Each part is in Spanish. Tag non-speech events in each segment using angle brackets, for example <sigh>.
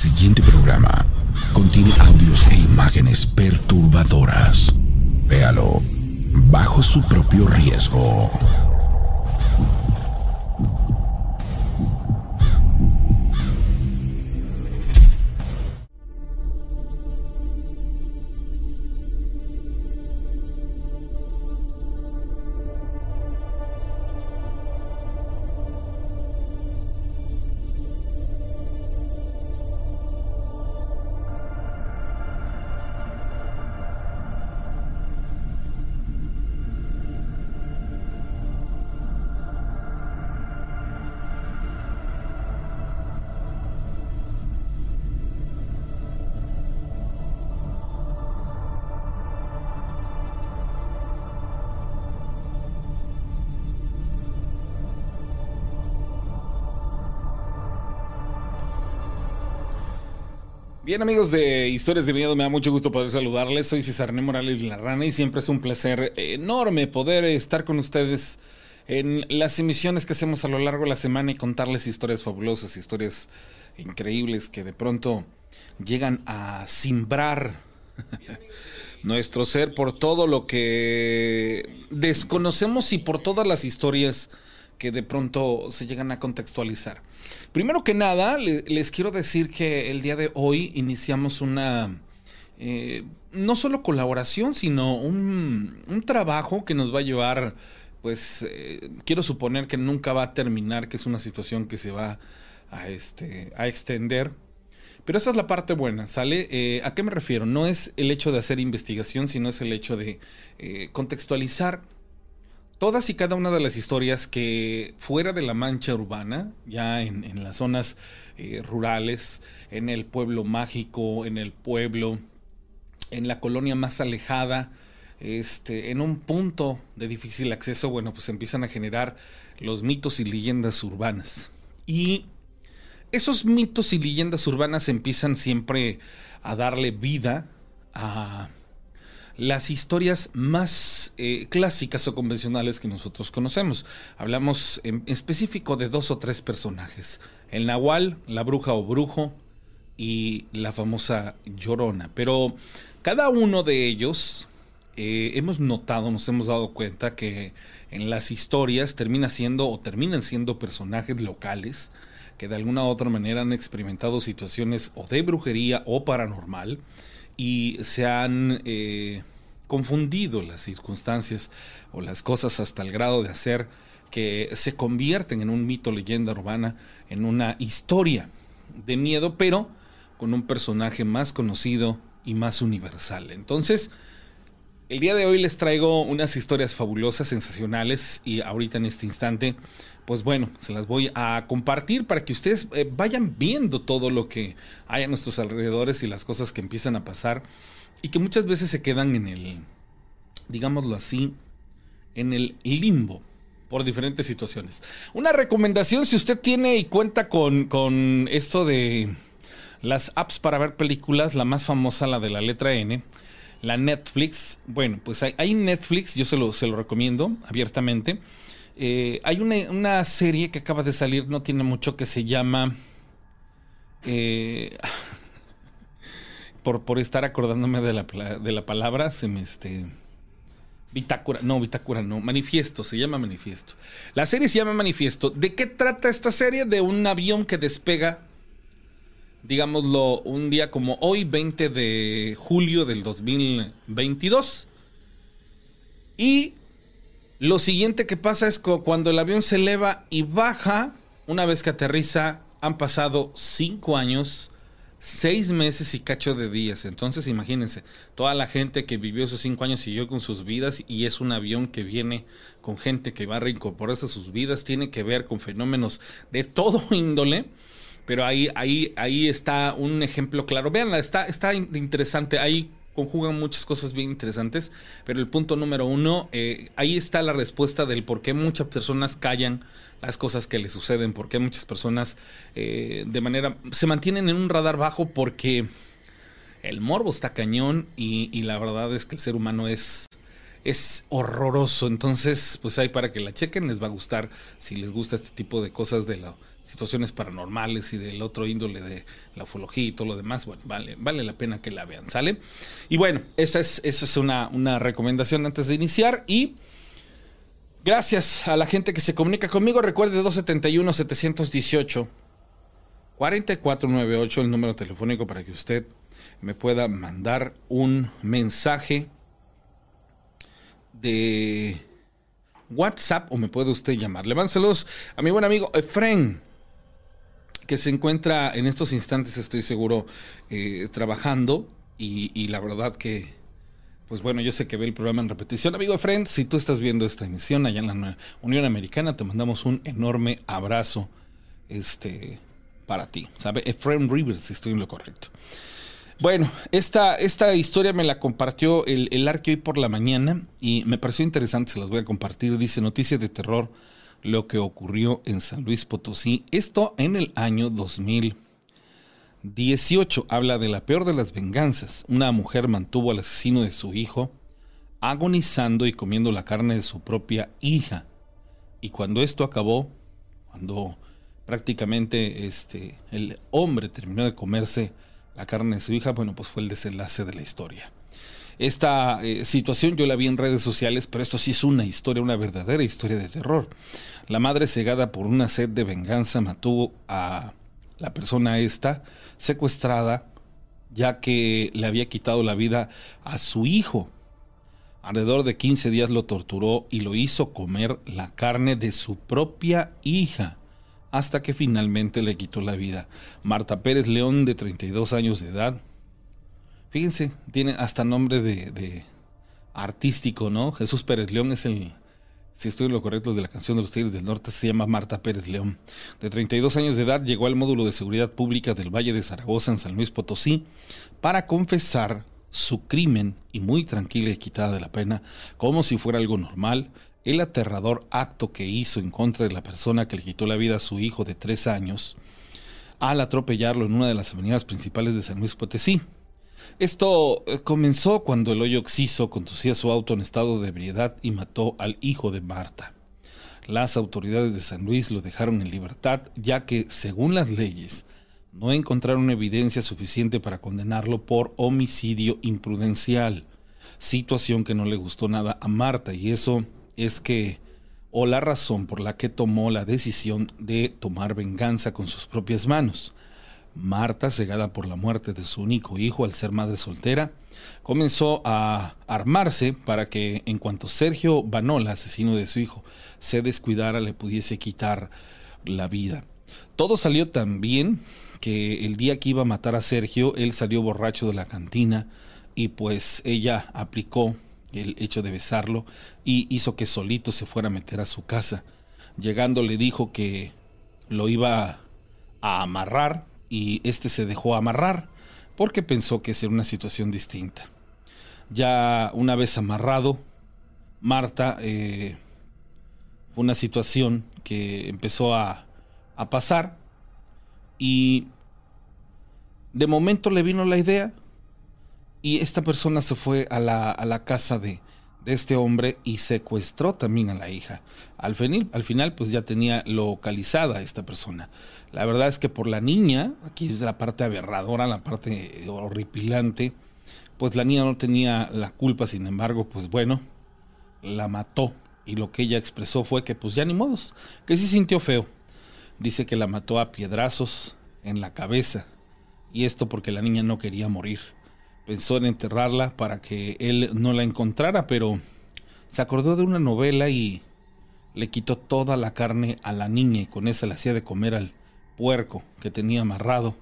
siguiente programa contiene audios e imágenes perturbadoras. Véalo bajo su propio riesgo. Bien amigos de Historias de Miedo, me da mucho gusto poder saludarles. Soy César Né Morales La Rana y siempre es un placer enorme poder estar con ustedes en las emisiones que hacemos a lo largo de la semana y contarles historias fabulosas, historias increíbles que de pronto llegan a simbrar <laughs> nuestro ser por todo lo que desconocemos y por todas las historias que de pronto se llegan a contextualizar. Primero que nada, les quiero decir que el día de hoy iniciamos una, eh, no solo colaboración, sino un, un, trabajo que nos va a llevar, pues, eh, quiero suponer que nunca va a terminar, que es una situación que se va a, este, a extender. Pero esa es la parte buena, ¿sale? Eh, ¿A qué me refiero? No es el hecho de hacer investigación, sino es el hecho de contextualizar todas y cada una de las historias que fuera de la mancha urbana, ya en, las zonas eh, rurales, en el pueblo mágico, en el pueblo, en la colonia más alejada, este, en un punto de difícil acceso, bueno, pues empiezan a generar los mitos y leyendas urbanas. Y esos mitos y leyendas urbanas empiezan siempre a darle vida a las historias más eh, clásicas o convencionales que nosotros conocemos. Hablamos en específico de dos o tres personajes. El Nahual, la bruja o brujo y la famosa Llorona. Pero cada uno de ellos eh, hemos notado, nos hemos dado cuenta que en las historias termina siendo o terminan siendo personajes locales que de alguna u otra manera han experimentado situaciones o de brujería o paranormal y se han eh, confundido las circunstancias o las cosas hasta el grado de hacer que se convierten en un mito, leyenda urbana, en una historia de miedo, pero con un personaje más conocido y más universal. Entonces, el día de hoy les traigo unas historias fabulosas, sensacionales, y ahorita en este instante, pues bueno, se las voy a compartir para que ustedes eh, vayan viendo todo lo que hay a nuestros alrededores y las cosas que empiezan a pasar y que muchas veces se quedan en el, digámoslo así, en el limbo por diferentes situaciones. Una recomendación, si usted tiene y cuenta con, con esto de las apps para ver películas, la más famosa, la de la letra N, la Netflix, bueno, pues hay, Netflix, yo se lo, se lo recomiendo abiertamente. Eh, hay una, serie que acaba de salir, no tiene mucho, que se llama... Eh, <laughs> por, estar acordándome de la, de la palabra, se me este... Bitácora, no, Bitácora no, Manifiesto, se llama Manifiesto. La serie se llama Manifiesto. ¿De qué trata esta serie? De un avión que despega, digámoslo, un día como hoy, 20 de julio del 2022. Y lo siguiente que pasa es que cuando el avión se eleva y baja, una vez que aterriza, han pasado cinco años, seis meses y cacho de días. Entonces imagínense, toda la gente que vivió esos cinco años siguió con sus vidas y es un avión que viene con gente que va a reincorporarse a sus vidas, tiene que ver con fenómenos de todo <laughs> índole. Pero ahí, ahí, ahí está un ejemplo claro. Veanla, está, está interesante. Ahí conjugan muchas cosas bien interesantes, pero el punto número uno, eh, ahí está la respuesta del por qué muchas personas callan las cosas que les suceden, por qué muchas personas eh, de manera se mantienen en un radar bajo porque el morbo está cañón y, la verdad es que el ser humano es es horroroso. Entonces, pues ahí para que la chequen, les va a gustar si les gusta este tipo de cosas de las situaciones paranormales y del otro índole de la ufología y todo lo demás. Bueno, vale, vale la pena que la vean, ¿sale? Y bueno, esa es, eso es una, una recomendación antes de iniciar y... Gracias a la gente que se comunica conmigo. Recuerde 271-718. 4498, el número telefónico para que usted me pueda mandar un mensaje de WhatsApp o me puede usted llamar. Le saludos a mi buen amigo Efren, que se encuentra en estos instantes, estoy seguro, eh, trabajando y, la verdad que, pues bueno, yo sé que ve el programa en repetición. Amigo Efren, si tú estás viendo esta emisión allá en la Unión Americana, te mandamos un enorme abrazo este, para ti. ¿Sabe? Efren Rivers, si estoy en lo correcto. Bueno, esta, esta historia me la compartió el, el Arque hoy por la mañana y me pareció interesante, se las voy a compartir. Dice Noticia de Terror, lo que ocurrió en San Luis Potosí. Esto en el año 2018. Habla de la peor de las venganzas. Una mujer mantuvo al asesino de su hijo agonizando y comiendo la carne de su propia hija. Y cuando esto acabó, cuando prácticamente este, el hombre terminó de comerse la carne de su hija, bueno, pues fue el desenlace de la historia. Esta eh, situación yo la vi en redes sociales, pero esto sí es una historia, una verdadera historia de terror. La madre cegada por una sed de venganza mató a la persona esta secuestrada ya que le había quitado la vida a su hijo. Alrededor de 15 días lo torturó y lo hizo comer la carne de su propia hija hasta que finalmente le quitó la vida. Marta Pérez León, de 32 años de edad. Fíjense, tiene hasta nombre de, artístico, ¿no? Jesús Pérez León es el, si estoy en lo correcto, de la canción de los Tigres del Norte, se llama Marta Pérez León. De 32 años de edad llegó al módulo de seguridad pública del Valle de Zaragoza en San Luis Potosí para confesar su crimen y muy tranquila y quitada de la pena, como si fuera algo normal, el aterrador acto que hizo en contra de la persona que le quitó la vida a su hijo de tres años al atropellarlo en una de las avenidas principales de San Luis Potosí. Esto eh, comenzó cuando el hoyo Oxiso conducía su auto en estado de ebriedad y mató al hijo de Marta. Las autoridades de San Luis lo dejaron en libertad ya que, según las leyes, no encontraron evidencia suficiente para condenarlo por homicidio imprudencial, situación que no le gustó nada a Marta y eso es que, o la razón por la que tomó la decisión de tomar venganza con sus propias manos. Marta, cegada por la muerte de su único hijo al ser madre soltera, comenzó a armarse para que en cuanto Sergio Banola, asesino de su hijo, se descuidara, le pudiese quitar la vida. Todo salió tan bien que el día que iba a matar a Sergio, él salió borracho de la cantina y pues ella aplicó el hecho de besarlo y hizo que solito se fuera a meter a su casa. Llegando le dijo que lo iba a amarrar y este se dejó amarrar porque pensó que era una situación distinta. Ya una vez amarrado, Marta, eh, una situación que empezó a, a pasar y de momento le vino la idea y esta persona se fue a la, a la casa de, de, este hombre y secuestró también a la hija. Al al final, pues ya tenía localizada a esta persona. La verdad es que por la niña, aquí es la parte aberradora, la parte horripilante, pues la niña no tenía la culpa, sin embargo, pues bueno, la mató. Y lo que ella expresó fue que pues ya ni modos, que sí sintió feo. Dice que la mató a piedrazos en la cabeza. Y esto porque la niña no quería morir pensó en enterrarla para que él no la encontrara, pero se acordó de una novela y le quitó toda la carne a la niña y con esa le hacía de comer al puerco que tenía amarrado.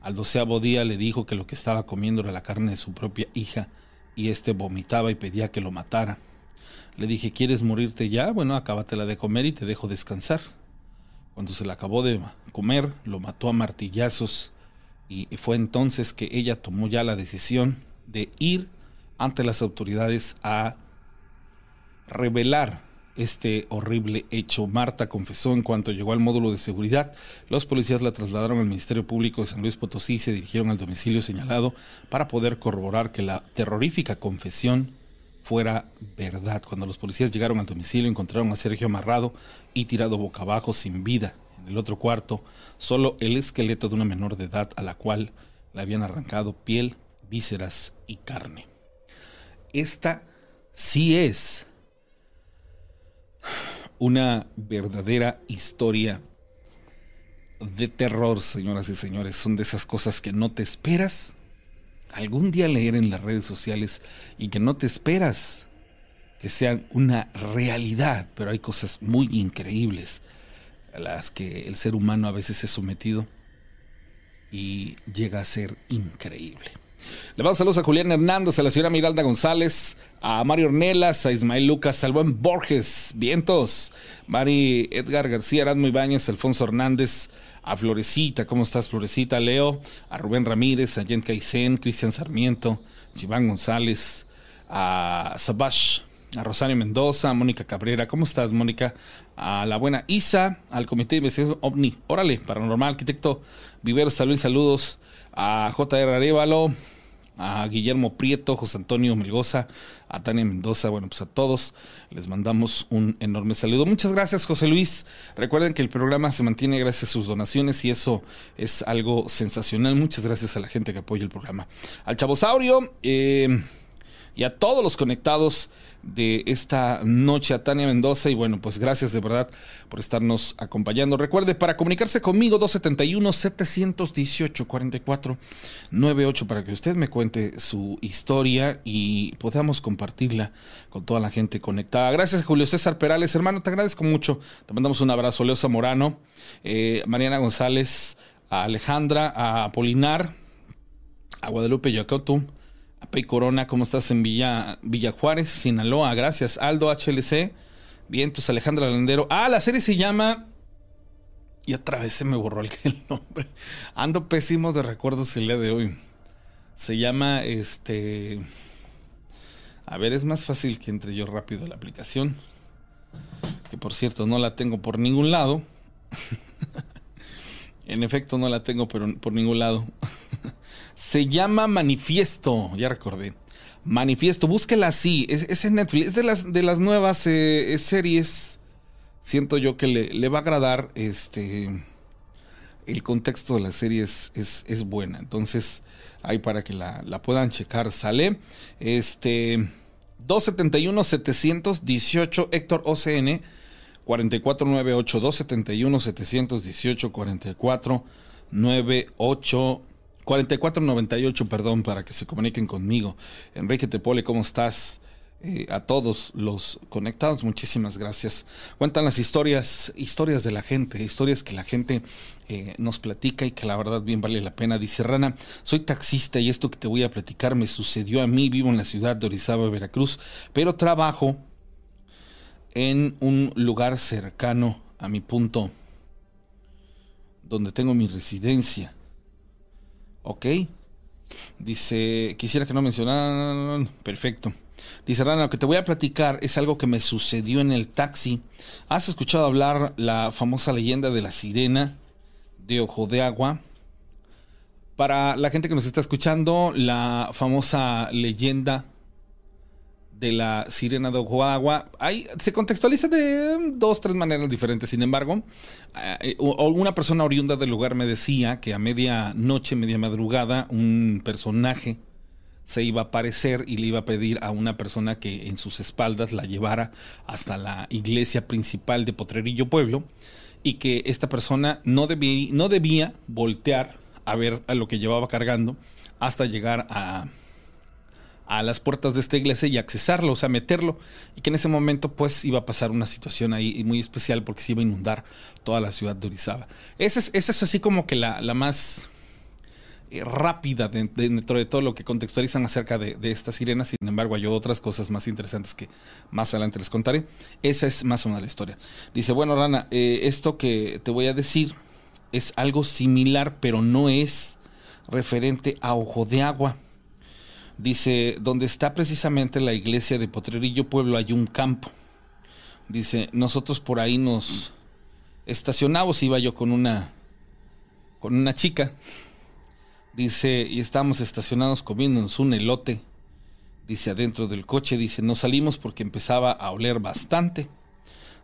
Al doceavo día le dijo que lo que estaba comiendo era la carne de su propia hija y éste vomitaba y pedía que lo matara. Le dije, ¿quieres morirte ya? Bueno, acábatela de comer y te dejo descansar. Cuando se la acabó de comer, lo mató a martillazos y fue entonces que ella tomó ya la decisión de ir ante las autoridades a revelar este horrible hecho. Marta confesó en cuanto llegó al módulo de seguridad. Los policías la trasladaron al Ministerio Público de San Luis Potosí y se dirigieron al domicilio señalado para poder corroborar que la terrorífica confesión fuera verdad. Cuando los policías llegaron al domicilio encontraron a Sergio amarrado y tirado boca abajo sin vida. En el otro cuarto, solo el esqueleto de una menor de edad a la cual le habían arrancado piel, vísceras y carne. Esta sí es una verdadera historia de terror, señoras y señores. Son de esas cosas que no te esperas algún día leer en las redes sociales y que no te esperas que sean una realidad, pero hay cosas muy increíbles a las que el ser humano a veces es sometido y llega a ser increíble. Le mando saludos a Julián Hernández, a la señora Miralda González, a Mario Ornelas, a Ismael Lucas, al buen Borges, Vientos, Mari Edgar García, Erasmo Ibáñez, Alfonso Hernández, a Florecita, ¿cómo estás Florecita? Leo, a Rubén Ramírez, a Jen Caicén, Cristian Sarmiento, Chiván González, a Sabash, a Rosario Mendoza, a Mónica Cabrera, ¿cómo estás Mónica? A la buena Isa, al Comité de Investigación OVNI, órale, Paranormal, Arquitecto Vivero, saludos, saludos, a JR Arevalo, a Guillermo Prieto, José Antonio Melgoza, a Tania Mendoza, bueno, pues a todos les mandamos un enorme saludo. Muchas gracias, José Luis. Recuerden que el programa se mantiene gracias a sus donaciones y eso es algo sensacional. Muchas gracias a la gente que apoya el programa. Al Chavosaurio eh, y a todos los conectados de esta noche a Tania Mendoza y bueno, pues gracias de verdad por estarnos acompañando. Recuerde, para comunicarse conmigo, 271-718-4498 para que usted me cuente su historia y podamos compartirla con toda la gente conectada. Gracias Julio César Perales, hermano, te agradezco mucho. Te mandamos un abrazo, Leo Zamorano, eh, Mariana González, a Alejandra, a Apolinar, a Guadalupe Yacotu Pei Corona, ¿cómo estás en Villa, Villa Juárez, Sinaloa? Gracias. Aldo HLC. Vientos, Alejandra Landero. Ah, la serie se llama. Y otra vez se me borró <laughs> el, nombre. Ando pésimo de recuerdos el día de hoy. Se llama este. A ver, es más fácil que entre yo rápido la aplicación. Que por cierto, no la tengo por ningún lado. <laughs> en efecto, no la tengo pero por ningún lado. <laughs> Se llama Manifiesto, ya recordé. Manifiesto, búsquela así. Es, en Netflix. Es de las, de las nuevas eh, series. Siento yo que le, va a agradar. Este. El contexto de la serie es, es, buena. Entonces, ahí para que la, puedan checar. Sale. Este. 271-718 Héctor OCN 4498 271 718 4498 4498, perdón, para que se comuniquen conmigo. Enrique Tepole, ¿cómo estás? Eh, a todos los conectados, muchísimas gracias. Cuentan las historias, historias de la gente, historias que la gente eh, nos platica y que la verdad bien vale la pena. Dice Rana, soy taxista y esto que te voy a platicar me sucedió a mí, vivo en la ciudad de Orizaba, Veracruz, pero trabajo en un lugar cercano a mi punto donde tengo mi residencia. Ok. Dice, quisiera que no mencionaran. Perfecto. Dice Rana, lo que te voy a platicar es algo que me sucedió en el taxi. ¿Has escuchado hablar la famosa leyenda de la sirena de Ojo de Agua? Para la gente que nos está escuchando, la famosa leyenda de la sirena de Ojoagua hay, se contextualiza de dos, tres maneras diferentes. Sin embargo, eh, una persona oriunda del lugar me decía que a media noche, media madrugada, un personaje se iba a aparecer y le iba a pedir a una persona que en sus espaldas la llevara hasta la iglesia principal de Potrerillo Pueblo y que esta persona no debía, no debía voltear a ver a lo que llevaba cargando hasta llegar a a las puertas de esta iglesia y accesarlo, o sea, meterlo, y que en ese momento pues iba a pasar una situación ahí muy especial porque se iba a inundar toda la ciudad de Orizaba. Esa es, esa es así como que la, más eh, rápida dentro de todo lo que contextualizan acerca de, esta sirena, sin embargo hay otras cosas más interesantes que más adelante les contaré. Esa es más o menos la historia. Dice, bueno, Rana, eh, esto que te voy a decir es algo similar, pero no es referente a Ojo de Agua Dice, donde está precisamente la iglesia de Potrerillo Pueblo hay un campo. Dice, nosotros por ahí nos estacionamos, iba yo con una con una chica. Dice, y estábamos estacionados comiéndonos un elote. dice adentro del coche, dice, no salimos porque empezaba a oler bastante.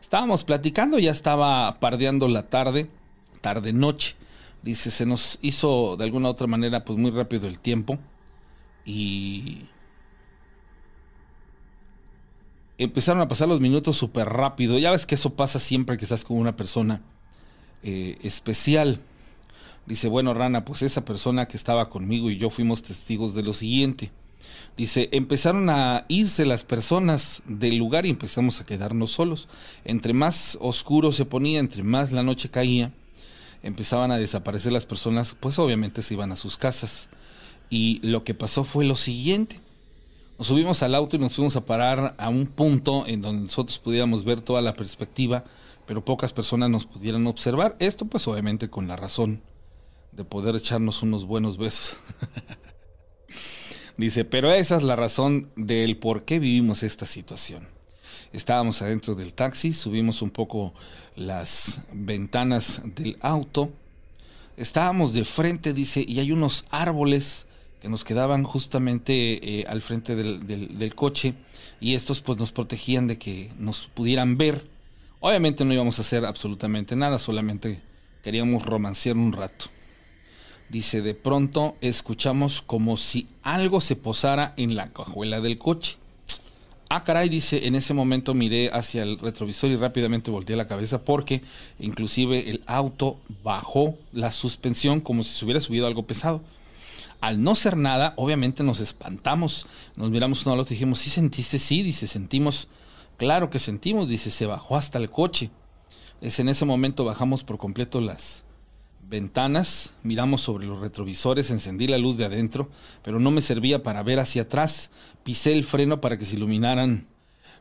Estábamos platicando, ya estaba pardeando la tarde, tarde noche. Dice, se nos hizo de alguna otra manera pues muy rápido el tiempo y empezaron a pasar los minutos súper rápido. Ya ves que eso pasa siempre que estás con una persona eh, especial. Dice, bueno, Rana, pues esa persona que estaba conmigo y yo fuimos testigos de lo siguiente. Dice, empezaron a irse las personas del lugar y empezamos a quedarnos solos. Entre más oscuro se ponía, entre más la noche caía, empezaban a desaparecer las personas, pues obviamente se iban a sus casas. Y lo que pasó fue lo siguiente. Nos subimos al auto y nos fuimos a parar a un punto en donde nosotros pudiéramos ver toda la perspectiva, pero pocas personas nos pudieran observar. Esto pues obviamente con la razón de poder echarnos unos buenos besos. <laughs> Dice, pero esa es la razón del por qué vivimos esta situación. Estábamos adentro del taxi, subimos un poco las ventanas del auto. Estábamos de frente, dice, y hay unos árboles que nos quedaban justamente eh, al frente del, del, coche y estos pues nos protegían de que nos pudieran ver. Obviamente no íbamos a hacer absolutamente nada, solamente queríamos romancear un rato. Dice, de pronto escuchamos como si algo se posara en la cajuela del coche. Ah, caray, dice, en ese momento miré hacia el retrovisor y rápidamente volteé la cabeza porque inclusive el auto bajó la suspensión como si se hubiera subido algo pesado. Al no ser nada, obviamente nos espantamos, nos miramos uno al otro y dijimos, ¿sí sentiste? Sí, dice, sentimos, claro que sentimos, dice, se bajó hasta el coche. Es en ese momento bajamos por completo las, ventanas, miramos sobre los retrovisores, encendí la luz de adentro, pero no me servía para ver hacia atrás. Pisé el freno para que se iluminaran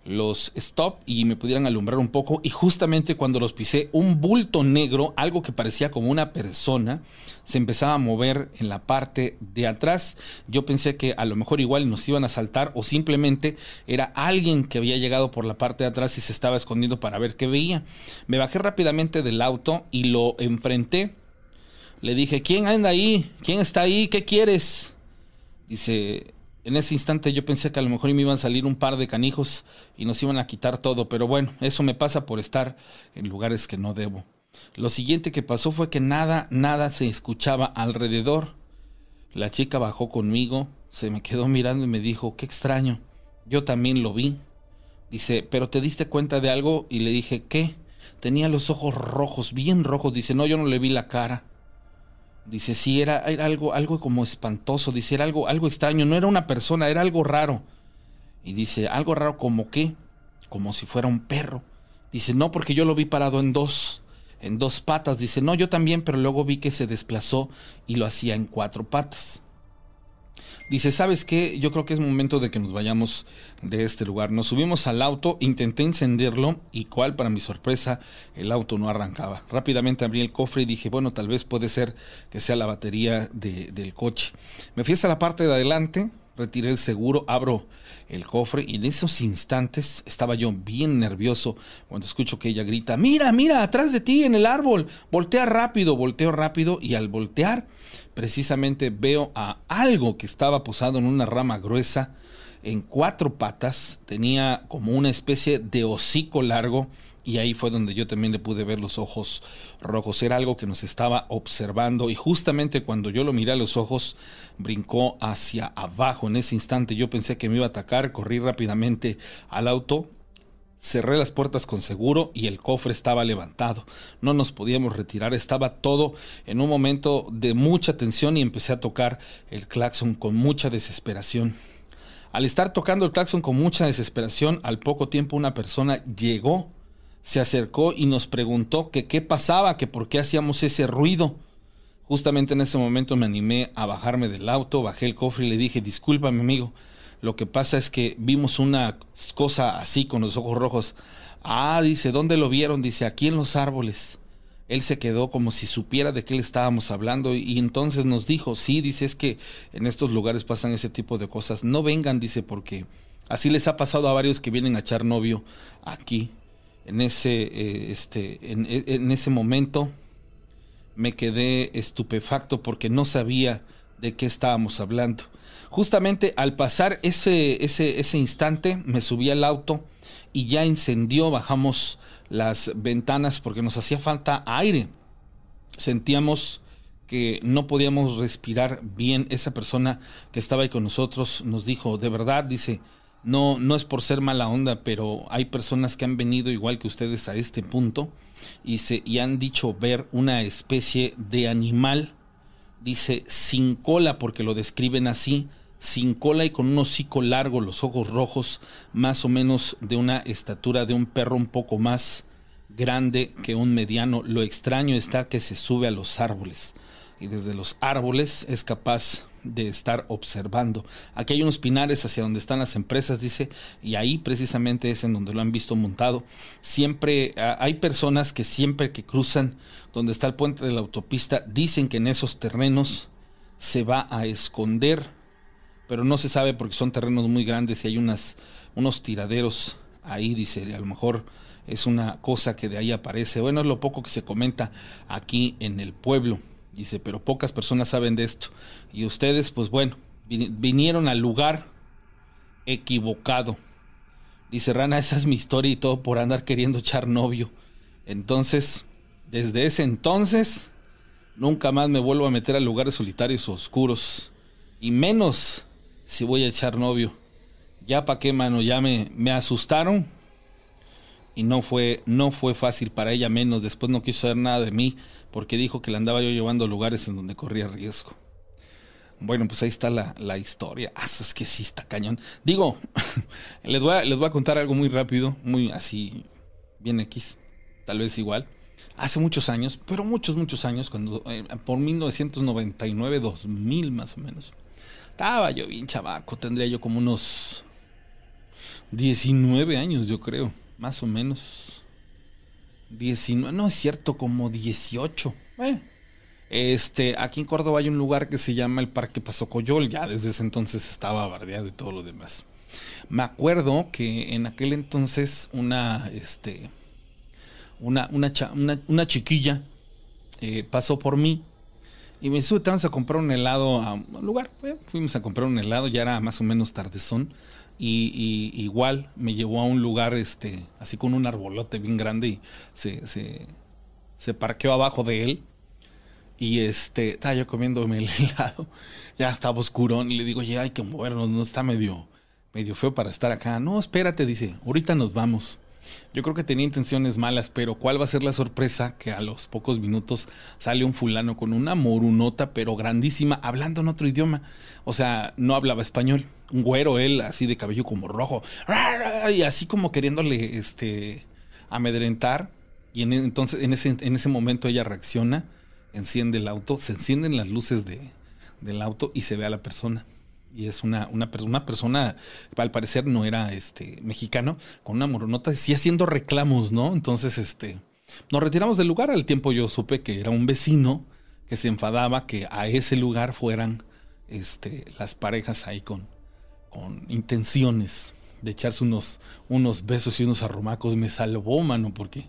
los stop y me pudieran alumbrar un poco y justamente cuando los pisé un bulto negro, algo que parecía como una persona, se empezaba a mover en la parte de atrás. Yo pensé que a lo mejor igual nos iban a saltar o simplemente era alguien que había llegado por la parte de atrás y se estaba escondiendo para ver qué veía. Me bajé rápidamente del auto y lo enfrenté le dije, ¿quién anda ahí? ¿Quién está ahí? ¿Qué quieres? Dice, en ese instante yo pensé que a lo mejor me iban a salir un par de canijos y nos iban a quitar todo, pero bueno, eso me pasa por estar en lugares que no debo. Lo siguiente que pasó fue que nada, nada se escuchaba alrededor. La chica bajó conmigo, se me quedó mirando y me dijo, qué extraño, yo también lo vi. Dice, pero te diste cuenta de algo y le dije, ¿qué? Tenía los ojos rojos, bien rojos. Dice, no, yo no le vi la cara. Dice, sí, era, algo, algo como espantoso, dice, era algo, algo extraño, no era una persona, era algo raro. Y dice, algo raro como qué, como si fuera un perro. Dice, no, porque yo lo vi parado en dos, en dos patas. Dice, no, yo también, pero luego vi que se desplazó y lo hacía en cuatro patas. Dice, ¿sabes qué? Yo creo que es momento de que nos vayamos de este lugar. Nos subimos al auto, intenté encenderlo y cual para mi sorpresa el auto no arrancaba. Rápidamente abrí el cofre y dije, bueno, tal vez puede ser que sea la batería del coche. Me fui hasta la parte de adelante, retiré el seguro, abro el cofre y en esos instantes estaba yo bien nervioso cuando escucho que ella grita, mira, mira, atrás de ti en el árbol, voltea rápido, volteo rápido y al voltear precisamente veo a algo que estaba posado en una rama gruesa, en cuatro patas, tenía como una especie de hocico largo y ahí fue donde yo también le pude ver los ojos rojos. Era algo que nos estaba observando y justamente cuando yo lo miré a los ojos brincó hacia abajo. En ese instante yo pensé que me iba a atacar, corrí rápidamente al auto Cerré las puertas con seguro y el cofre estaba levantado. No nos podíamos retirar, estaba todo en un momento de mucha tensión y empecé a tocar el claxon con mucha desesperación. Al estar tocando el claxon con mucha desesperación, al poco tiempo una persona llegó, se acercó y nos preguntó que qué pasaba, que por qué hacíamos ese ruido. Justamente en ese momento me animé a bajarme del auto, bajé el cofre y le dije, discúlpame amigo, lo que pasa es que vimos una cosa así con los ojos rojos. Ah, dice, ¿dónde lo vieron? Dice, aquí en los árboles. Él se quedó como si supiera de qué le estábamos hablando y, entonces nos dijo, sí, dice, es que en estos lugares pasan ese tipo de cosas. No vengan, dice, porque así les ha pasado a varios que vienen a echar novio aquí. En ese, eh, este, en, en ese momento me quedé estupefacto porque no sabía de qué estábamos hablando. Justamente al pasar ese, ese, ese instante, me subí al auto y ya incendió, bajamos las ventanas porque nos hacía falta aire. Sentíamos que no podíamos respirar bien. Esa persona que estaba ahí con nosotros nos dijo, de verdad, dice, no, no es por ser mala onda, pero hay personas que han venido igual que ustedes a este punto y, se, han dicho ver una especie de animal, dice, sin cola, porque lo describen así, sin cola y con un hocico largo, los ojos rojos, más o menos de una estatura de un perro un poco más grande que un mediano. Lo extraño está que se sube a los árboles y desde los árboles es capaz de estar observando. Aquí hay unos pinares hacia donde están las empresas, dice, y ahí precisamente es en donde lo han visto montado. Siempre hay personas que siempre que cruzan donde está el puente de la autopista dicen que en esos terrenos se va a esconder, pero no se sabe porque son terrenos muy grandes y hay unos tiraderos ahí, dice, a lo mejor es una cosa que de ahí aparece. Bueno, es lo poco que se comenta aquí en el pueblo. Dice, pero pocas personas saben de esto. Y ustedes, pues bueno, vinieron al lugar equivocado. Dice Rana, esa es mi historia y todo por andar queriendo echar novio. Entonces, desde ese entonces, nunca más me vuelvo a meter a lugares solitarios o oscuros. Y menos si voy a echar novio. Ya pa' qué mano, ya me, me asustaron. Y no fue, no fue fácil para ella, menos. Después no quiso saber nada de mí porque dijo que la andaba yo llevando a lugares en donde corría riesgo. Bueno, pues ahí está la, historia. Ah, es que sí está cañón. Digo, <laughs> les, voy a, les voy a contar algo muy rápido, muy así, bien X, tal vez igual. Hace muchos años, pero muchos, muchos años, cuando eh, por 1999, 2000 más o menos. Estaba yo bien chavaco, tendría yo como unos 19 años, yo creo, más o menos. 19, no es cierto, como 18. Eh. Este, aquí en Córdoba hay un lugar que se llama el Parque Pasocoyol, ya desde ese entonces estaba bardeado y todo lo demás. Me acuerdo que en aquel entonces una, este, una, una, una, chiquilla eh, pasó por mí y me dijo, te vamos a comprar un helado a un lugar. Eh, fuimos a comprar un helado, ya era más o menos tardezón y, igual me llevó a un lugar este así con un arbolote bien grande y se, se, se parqueó abajo de él. Y este estaba yo comiéndome el <laughs> helado. Ya estaba oscurón y le digo ya hay que movernos no está medio medio feo para estar acá no espérate dice ahorita nos vamos yo creo que tenía intenciones malas, pero ¿cuál va a ser la sorpresa? Que a los pocos minutos sale un fulano con una morunota, pero grandísima, hablando en otro idioma. O sea, no hablaba español. Un güero él, así de cabello como rojo. Y así como queriéndole este, amedrentar. Y en, entonces en ese, en ese momento ella reacciona, enciende el auto, se encienden las luces de, del auto y se ve a la persona y es una, una, una, persona, al parecer no era este mexicano, con una moronota, sí haciendo reclamos, ¿no? Entonces, este, nos retiramos del lugar. Al tiempo yo supe que era un vecino que se enfadaba que a ese lugar fueran este, las parejas ahí con, con intenciones de echarse unos, unos besos y unos arrumacos. Me salvó, mano, porque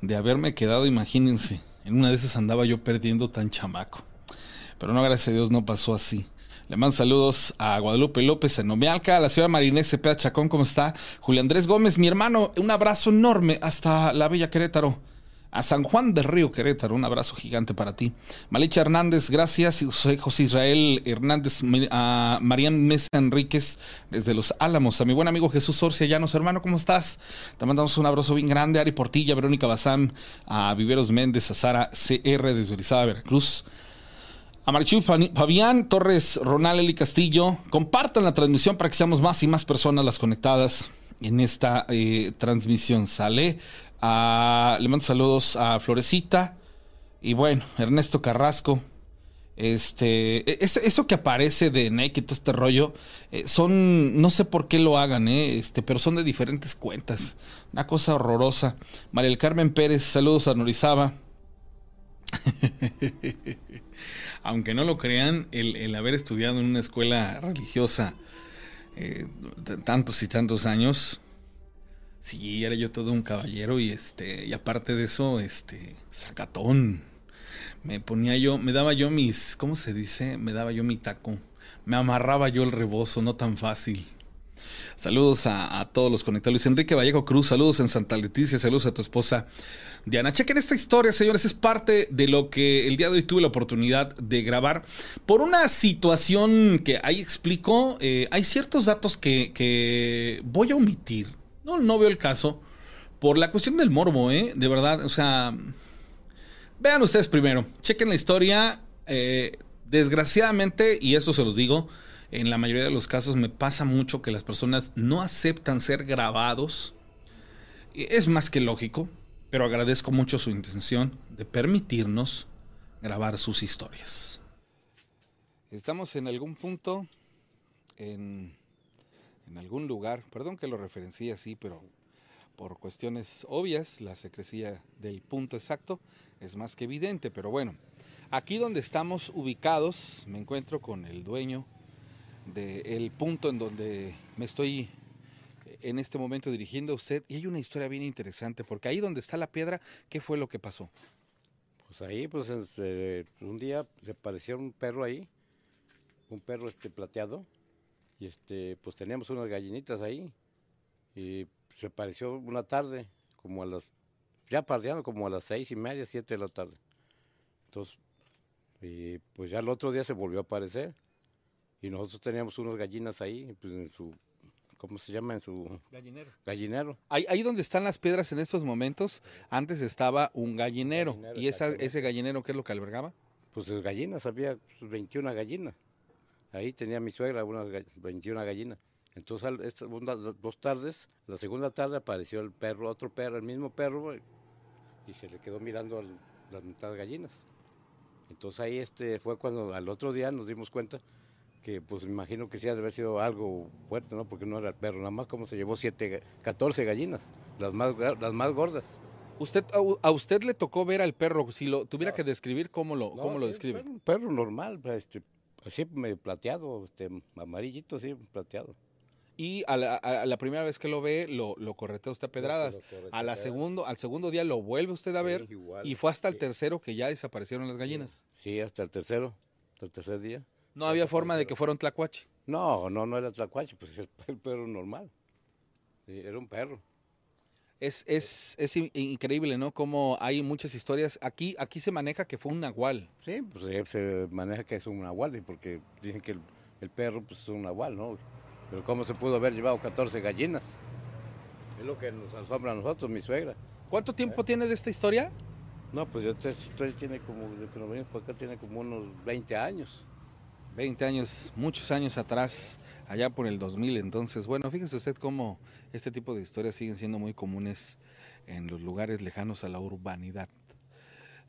de haberme quedado, imagínense, en una de esas andaba yo perdiendo tan chamaco. Pero no, gracias a Dios, no pasó así. Le mando saludos a Guadalupe López en Omealca, a la ciudad Marinés Cepeda Chacón, ¿cómo está? Julio Andrés Gómez, mi hermano, un abrazo enorme hasta la Bella Querétaro. A San Juan del Río Querétaro, un abrazo gigante para ti. Malicha Hernández, gracias. José Israel Hernández, a Marian Mesa Enríquez, desde Los Álamos. A mi buen amigo Jesús Orcia Llanos, hermano, ¿cómo estás? Te mandamos un abrazo bien grande. Ari Portilla, Verónica Bazán, a Viveros Méndez, a Sara CR desde Orizaba, Veracruz a Marichu Fabián Torres, Ronald Eli Castillo. Compartan la transmisión para que seamos más y más personas las conectadas en esta eh, transmisión. Sale. le mando saludos a Florecita. Y bueno, Ernesto Carrasco. Este, e, eso que aparece de Naked, todo este rollo, eh, son, no sé por qué lo hagan, eh, este, pero son de diferentes cuentas. Una cosa horrorosa. María Carmen Pérez, saludos a Norizaba. <laughs> aunque no lo crean, el, haber estudiado en una escuela religiosa eh, tantos y tantos años, sí, era yo todo un caballero y este, y aparte de eso, este, sacatón. me ponía yo, me daba yo mis, ¿cómo se dice? Me daba yo mi taco. Me amarraba yo el rebozo, no tan fácil. Saludos a, todos los conectados. Luis Enrique Vallejo Cruz, saludos en Santa Leticia, saludos a tu esposa Diana. Chequen esta historia, señores, es parte de lo que el día de hoy tuve la oportunidad de grabar. Por una situación que ahí explico, eh, hay ciertos datos que, voy a omitir. No, no veo el caso. Por la cuestión del morbo, ¿eh? De verdad, o sea... Vean ustedes primero, chequen la historia. Eh, desgraciadamente, y esto se los digo, en la mayoría de los casos me pasa mucho que las personas no aceptan ser grabados. Es más que lógico, pero agradezco mucho su intención de permitirnos grabar sus historias. Estamos en algún punto, en, algún lugar, perdón que lo referencie así, pero por cuestiones obvias, la secrecía del punto exacto es más que evidente, pero bueno, aquí donde estamos ubicados, me encuentro con el dueño del punto en donde me estoy en este momento dirigiendo a usted. Y hay una historia bien interesante, porque ahí donde está la piedra, ¿qué fue lo que pasó? Pues ahí, pues este, un día se apareció un perro ahí, un perro este plateado, y este, pues teníamos unas gallinitas ahí, y se apareció una tarde, como a las, ya pardeando como a las seis y media, siete de la tarde. Entonces, y pues ya el otro día se volvió a aparecer y nosotros teníamos unas gallinas ahí, pues en su, ¿cómo se llama? En su gallinero. Gallinero. Ahí, ahí donde están las piedras en estos momentos, antes estaba un gallinero. ¿Y esa, ese gallinero qué es lo que albergaba? Pues gallinas, había 21 pues, gallinas. Ahí tenía mi suegra unas 21 gallinas. Entonces, dos tardes, la segunda tarde apareció el perro, otro perro, el mismo perro, y se le quedó mirando las mitad gallinas. Entonces ahí este fue cuando al otro día nos dimos cuenta que pues me imagino que sí ha de haber sido algo fuerte, ¿no? Porque no era el perro, nada más como se llevó siete, 14 gallinas, las más, las más gordas. ¿Usted, a, usted le tocó ver al perro? Si lo tuviera que describir, ¿cómo lo, cómo lo describe? Un perro, normal, este, así medio plateado, este, amarillito, así, plateado. Y a la, primera vez que lo ve, lo, lo corretea usted a pedradas. a la segundo, al segundo día lo vuelve usted a ver. y fue hasta el tercero que ya desaparecieron las gallinas. Sí, hasta el tercero, hasta el tercer día. No había forma de que fuera un tlacuache. No, no, no era tlacuache, pues es el, perro normal. era un perro. Es, es, es, increíble, ¿no? Como hay muchas historias. Aquí, aquí se maneja que fue un nahual. Sí, pues se maneja que es un nahual, porque dicen que el, perro pues, es un nahual, ¿no? Pero ¿cómo se pudo haber llevado 14 gallinas? Es lo que nos asombra a nosotros, mi suegra. ¿Cuánto tiempo tiene de esta historia? No, pues yo esta historia tiene como, de que nos venimos por acá, tiene como unos 20 años. 20 años, muchos años atrás, allá por el 2000. Entonces, bueno, fíjese usted cómo este tipo de historias siguen siendo muy comunes en los lugares lejanos a la urbanidad.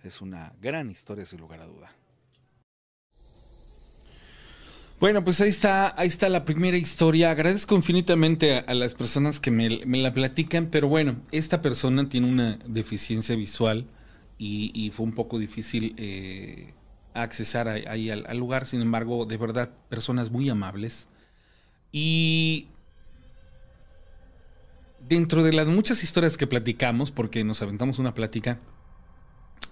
Es una gran historia, sin lugar a duda. Bueno, pues ahí está, ahí está la primera historia. Agradezco infinitamente a, las personas que me, la platican, pero bueno, esta persona tiene una deficiencia visual y, fue un poco difícil eh, accesar ahí al, lugar. Sin embargo, de verdad, personas muy amables. Y dentro de las muchas historias que platicamos, porque nos aventamos una plática,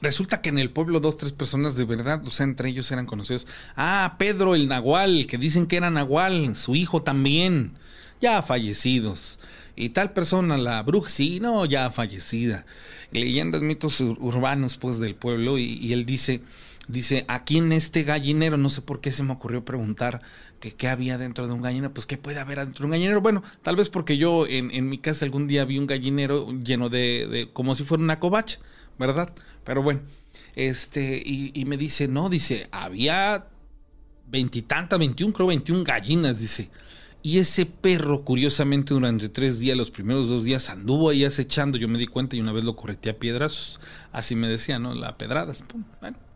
resulta que en el pueblo dos, tres personas de verdad, o sea, entre ellos eran conocidos. Ah, Pedro el Nahual, que dicen que era Nahual, su hijo también, ya fallecidos. Y tal persona, la bruja, sí, no, ya fallecida. Leyendas, mitos urbanos, pues, del pueblo. y él dice, Dice, aquí en este gallinero, no sé por qué se me ocurrió preguntar que qué había dentro de un gallinero, pues qué puede haber dentro de un gallinero. Bueno, tal vez porque yo en, mi casa algún día vi un gallinero lleno de, como si fuera una covacha, ¿verdad? Pero bueno, este, y, me dice, no, dice, había veintitantas, veintiún, creo veintiún gallinas, dice. Y ese perro, curiosamente, durante tres días, los primeros dos días, anduvo ahí acechando. Yo me di cuenta y una vez lo correté a piedrazos. Así me decía, ¿no? La pedradas. Pum, bueno.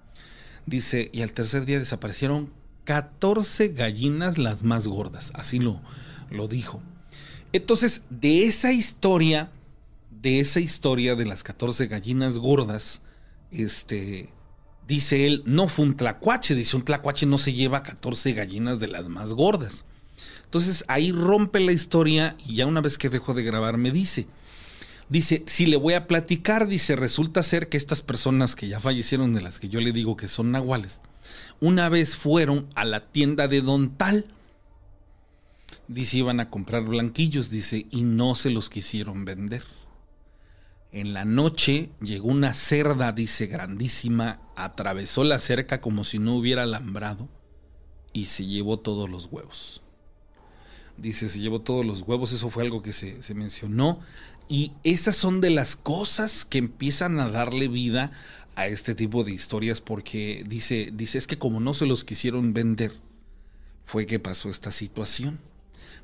Dice, y al tercer día desaparecieron 14 gallinas las más gordas. Así lo, lo dijo. Entonces, de esa historia, de esa historia de las 14 gallinas gordas, este, dice él, no fue un tlacuache. Dice, un tlacuache no se lleva 14 gallinas de las más gordas. Entonces ahí rompe la historia y ya una vez que dejó de grabar me dice, Dice, si le voy a platicar, dice, resulta ser que estas personas que ya fallecieron, de las que yo le digo que son nahuales, una vez fueron a la tienda de Don Tal. Dice, iban a comprar blanquillos, dice, y no se los quisieron vender. En la noche llegó una cerda, dice, grandísima, atravesó la cerca como si no hubiera alambrado y se llevó todos los huevos. Dice, se llevó todos los huevos, eso fue algo que se, se mencionó. Y esas son de las cosas que empiezan a darle vida a este tipo de historias porque dice, dice, es que como no se los quisieron vender, fue que pasó esta situación.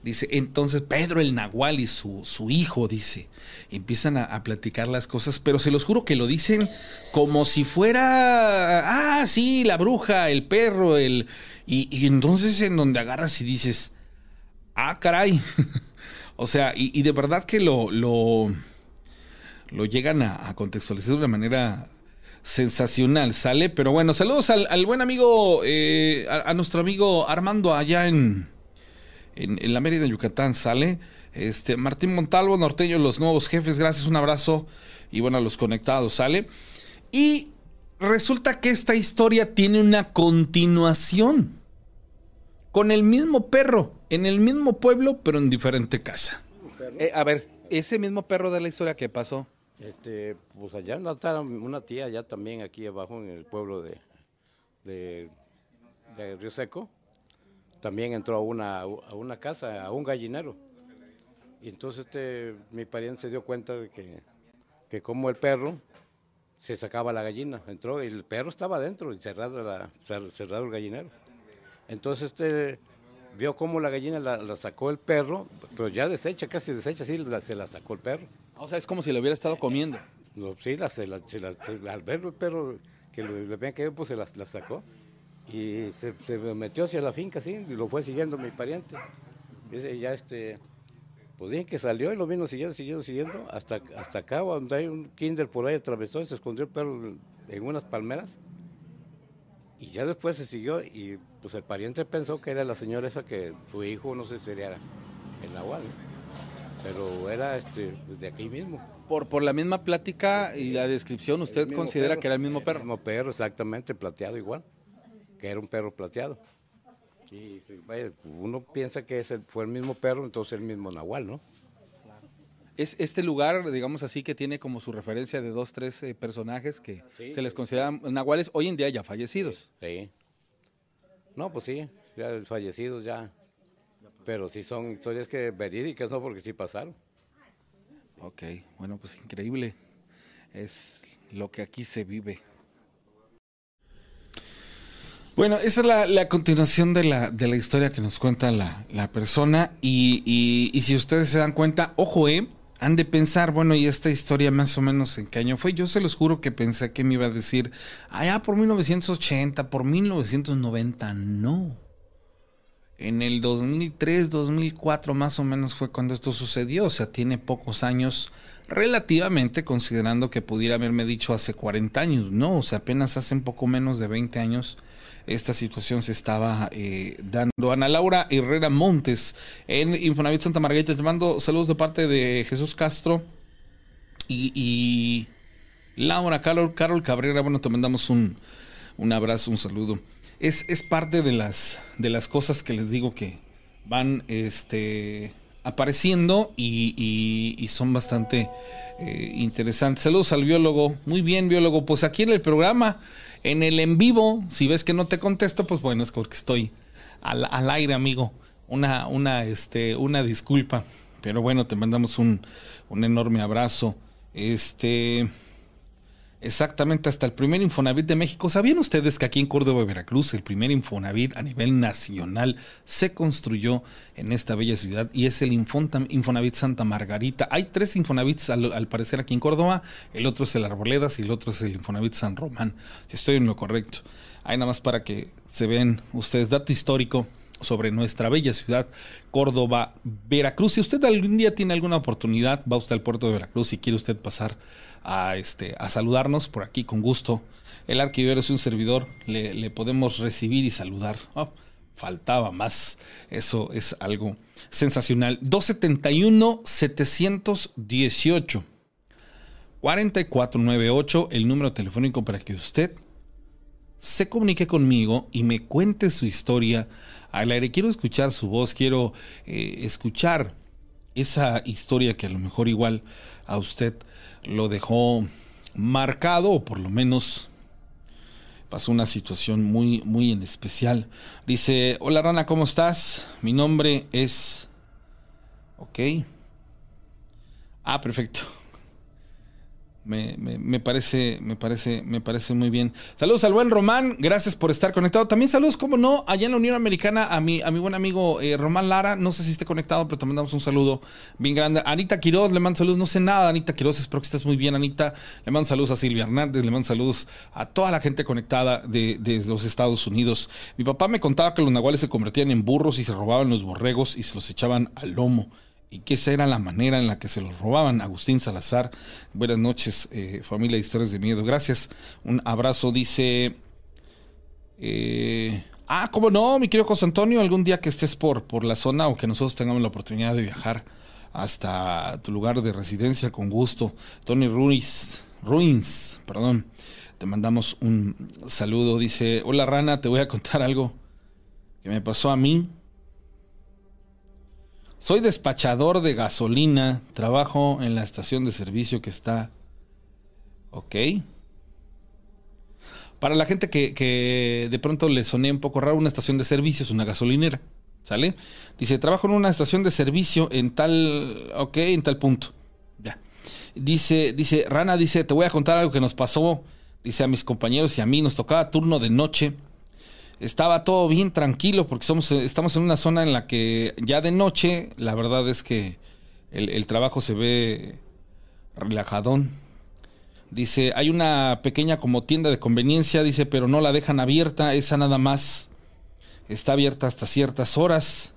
Dice, entonces Pedro el Nahual y su, su hijo, dice, empiezan a, platicar las cosas, pero se los juro que lo dicen como si fuera, ah, sí, la bruja, el perro, el... Y, entonces en donde agarras y dices, ah, caray. <laughs> o sea, y, de verdad que lo, lo, llegan a, contextualizar de una manera sensacional, ¿sale? Pero bueno, saludos al, buen amigo, eh, a, nuestro amigo Armando allá en, en, la Mérida, Yucatán, ¿sale? Este, Martín Montalvo, norteño, los nuevos jefes, gracias, un abrazo y bueno, a los conectados, ¿sale? Y resulta que esta historia tiene una continuación con el mismo perro, en el mismo pueblo, pero en diferente casa. Eh, a ver, ese mismo perro de la historia que pasó. Este, pues allá está una tía allá también aquí abajo en el pueblo de, de, de Río Seco. También entró a una, a una casa, a un gallinero. Y entonces este, mi pariente se dio cuenta de que, que como el perro se sacaba la gallina, entró y el perro estaba adentro y cerrado, la, cerrado el gallinero. Entonces este vio cómo la gallina la, sacó el perro, pero ya deshecha, casi deshecha, sí, se la sacó el perro. O sea, es como si lo hubiera estado comiendo. No, sí, la, se la, al ver el perro que le, habían caído, pues se la, sacó. Y se, metió hacia la finca, sí, y lo fue siguiendo mi pariente. Dice, ya este, pues bien que salió y lo vino siguiendo, siguiendo, siguiendo, hasta, hasta acá, donde hay un kinder por ahí, atravesó y se escondió el perro en unas palmeras. Y ya después se siguió y pues el pariente pensó que era la señora esa que su hijo, no sé si sería el Nahual pero era este, de aquí mismo. Por, por la misma plática y la descripción, ¿usted considera que era el mismo perro? El mismo perro, exactamente, plateado igual, que era un perro plateado. Y uno piensa que ese fue el mismo perro, entonces el mismo Nahual, ¿no? Es este lugar, digamos así, que tiene como su referencia de dos, tres eh, personajes que se les consideran nahuales hoy en día ya fallecidos. Sí. No, pues sí, ya fallecidos ya pero sí son historias que verídicas, ¿no? Porque sí pasaron. Ok, bueno, pues increíble. Es lo que aquí se vive. Bueno, esa es la, continuación de la, de la, historia que nos cuenta la, persona. Y, y, si ustedes se dan cuenta, ojo, eh, han de pensar, bueno, y esta historia más o menos en qué año fue. Yo se los juro que pensé que me iba a decir, allá por 1980, por 1990. No en el 2003, 2004 más o menos fue cuando esto sucedió, o sea, tiene pocos años relativamente, considerando que pudiera haberme dicho hace 40 años, no, o sea, apenas hace un poco menos de 20 años esta situación se estaba eh, dando. Ana Laura Herrera Montes en Infonavit Santa Margarita, te mando saludos de parte de Jesús Castro y, Laura, Carol, Carol Cabrera, bueno, te mandamos un, un abrazo, un saludo es, es parte de las, de las cosas que les digo que van este, apareciendo y, son bastante eh, interesantes. Saludos al biólogo. Muy bien, biólogo. Pues aquí en el programa, en el en vivo, si ves que no te contesto, pues bueno, es porque estoy al, al aire, amigo. Una, una, este, una disculpa. Pero bueno, te mandamos un, un enorme abrazo. Este. Exactamente, hasta el primer Infonavit de México. ¿Sabían ustedes que aquí en Córdoba, Veracruz, el primer Infonavit a nivel nacional se construyó en esta bella ciudad y es el Infonavit Santa Margarita? Hay tres Infonavits al, parecer aquí en Córdoba, el otro es el Arboledas y el otro es el Infonavit San Román, si estoy en lo correcto. Hay nada más para que se vean ustedes dato histórico sobre nuestra bella ciudad, Córdoba, Veracruz. Si usted algún día tiene alguna oportunidad, va usted al puerto de Veracruz y quiere usted pasar a, este, a saludarnos por aquí con gusto. El arquivero es un servidor, le, podemos recibir y saludar. Oh, faltaba más. Eso es algo sensacional. 271-718. 4498, el número telefónico para que usted se comunique conmigo y me cuente su historia al aire. Quiero escuchar su voz, quiero eh, escuchar esa historia que a lo mejor igual a usted lo dejó marcado o por lo menos pasó una situación muy muy en especial. Dice, "Hola Rana, ¿cómo estás? Mi nombre es Ok. Ah, perfecto. Me, parece, me parece, me parece muy bien. Saludos al buen Román, gracias por estar conectado. También saludos, como no, allá en la Unión Americana a mi, a mi buen amigo eh, Román Lara. No sé si esté conectado, pero te mandamos un saludo bien grande. Anita Quiroz, le mando saludos. No sé nada, Anita Quiroz, espero que estés muy bien, Anita. Le mando saludos a Silvia Hernández, le mando saludos a toda la gente conectada de, de los Estados Unidos. Mi papá me contaba que los nahuales se convertían en burros y se robaban los borregos y se los echaban al lomo y que esa era la manera en la que se los robaban. Agustín Salazar, buenas noches, eh, familia de historias de miedo. Gracias, un abrazo, dice... Eh, ah, ¿cómo no, mi querido José Antonio? Algún día que estés por, por la zona o que nosotros tengamos la oportunidad de viajar hasta tu lugar de residencia, con gusto. Tony Ruiz, Ruins, perdón, te mandamos un saludo. Dice, hola Rana, te voy a contar algo que me pasó a mí soy despachador de gasolina, trabajo en la estación de servicio que está... Ok. Para la gente que, de pronto le soné un poco raro, una estación de servicio es una gasolinera. ¿Sale? Dice, trabajo en una estación de servicio en tal... Ok, en tal punto. Ya. Dice, dice, Rana dice, te voy a contar algo que nos pasó. Dice a mis compañeros y a mí, nos tocaba turno de noche estaba todo bien tranquilo porque somos, estamos en una zona en la que ya de noche la verdad es que el, trabajo se ve relajadón. Dice, hay una pequeña como tienda de conveniencia, dice, pero no la dejan abierta, esa nada más está abierta hasta ciertas horas.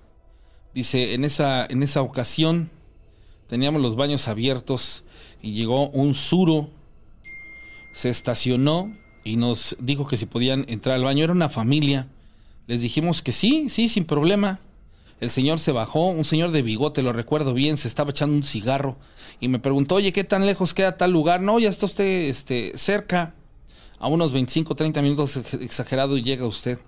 Dice, en esa, en esa ocasión teníamos los baños abiertos y llegó un suro, se estacionó y nos dijo que si podían entrar al baño. Era una familia. Les dijimos que sí, sí, sin problema. El señor se bajó, un señor de bigote, lo recuerdo bien, se estaba echando un cigarro y me preguntó, oye, ¿qué tan lejos queda tal lugar? No, ya está usted este, cerca, a unos 25, 30 minutos exagerado y llega usted.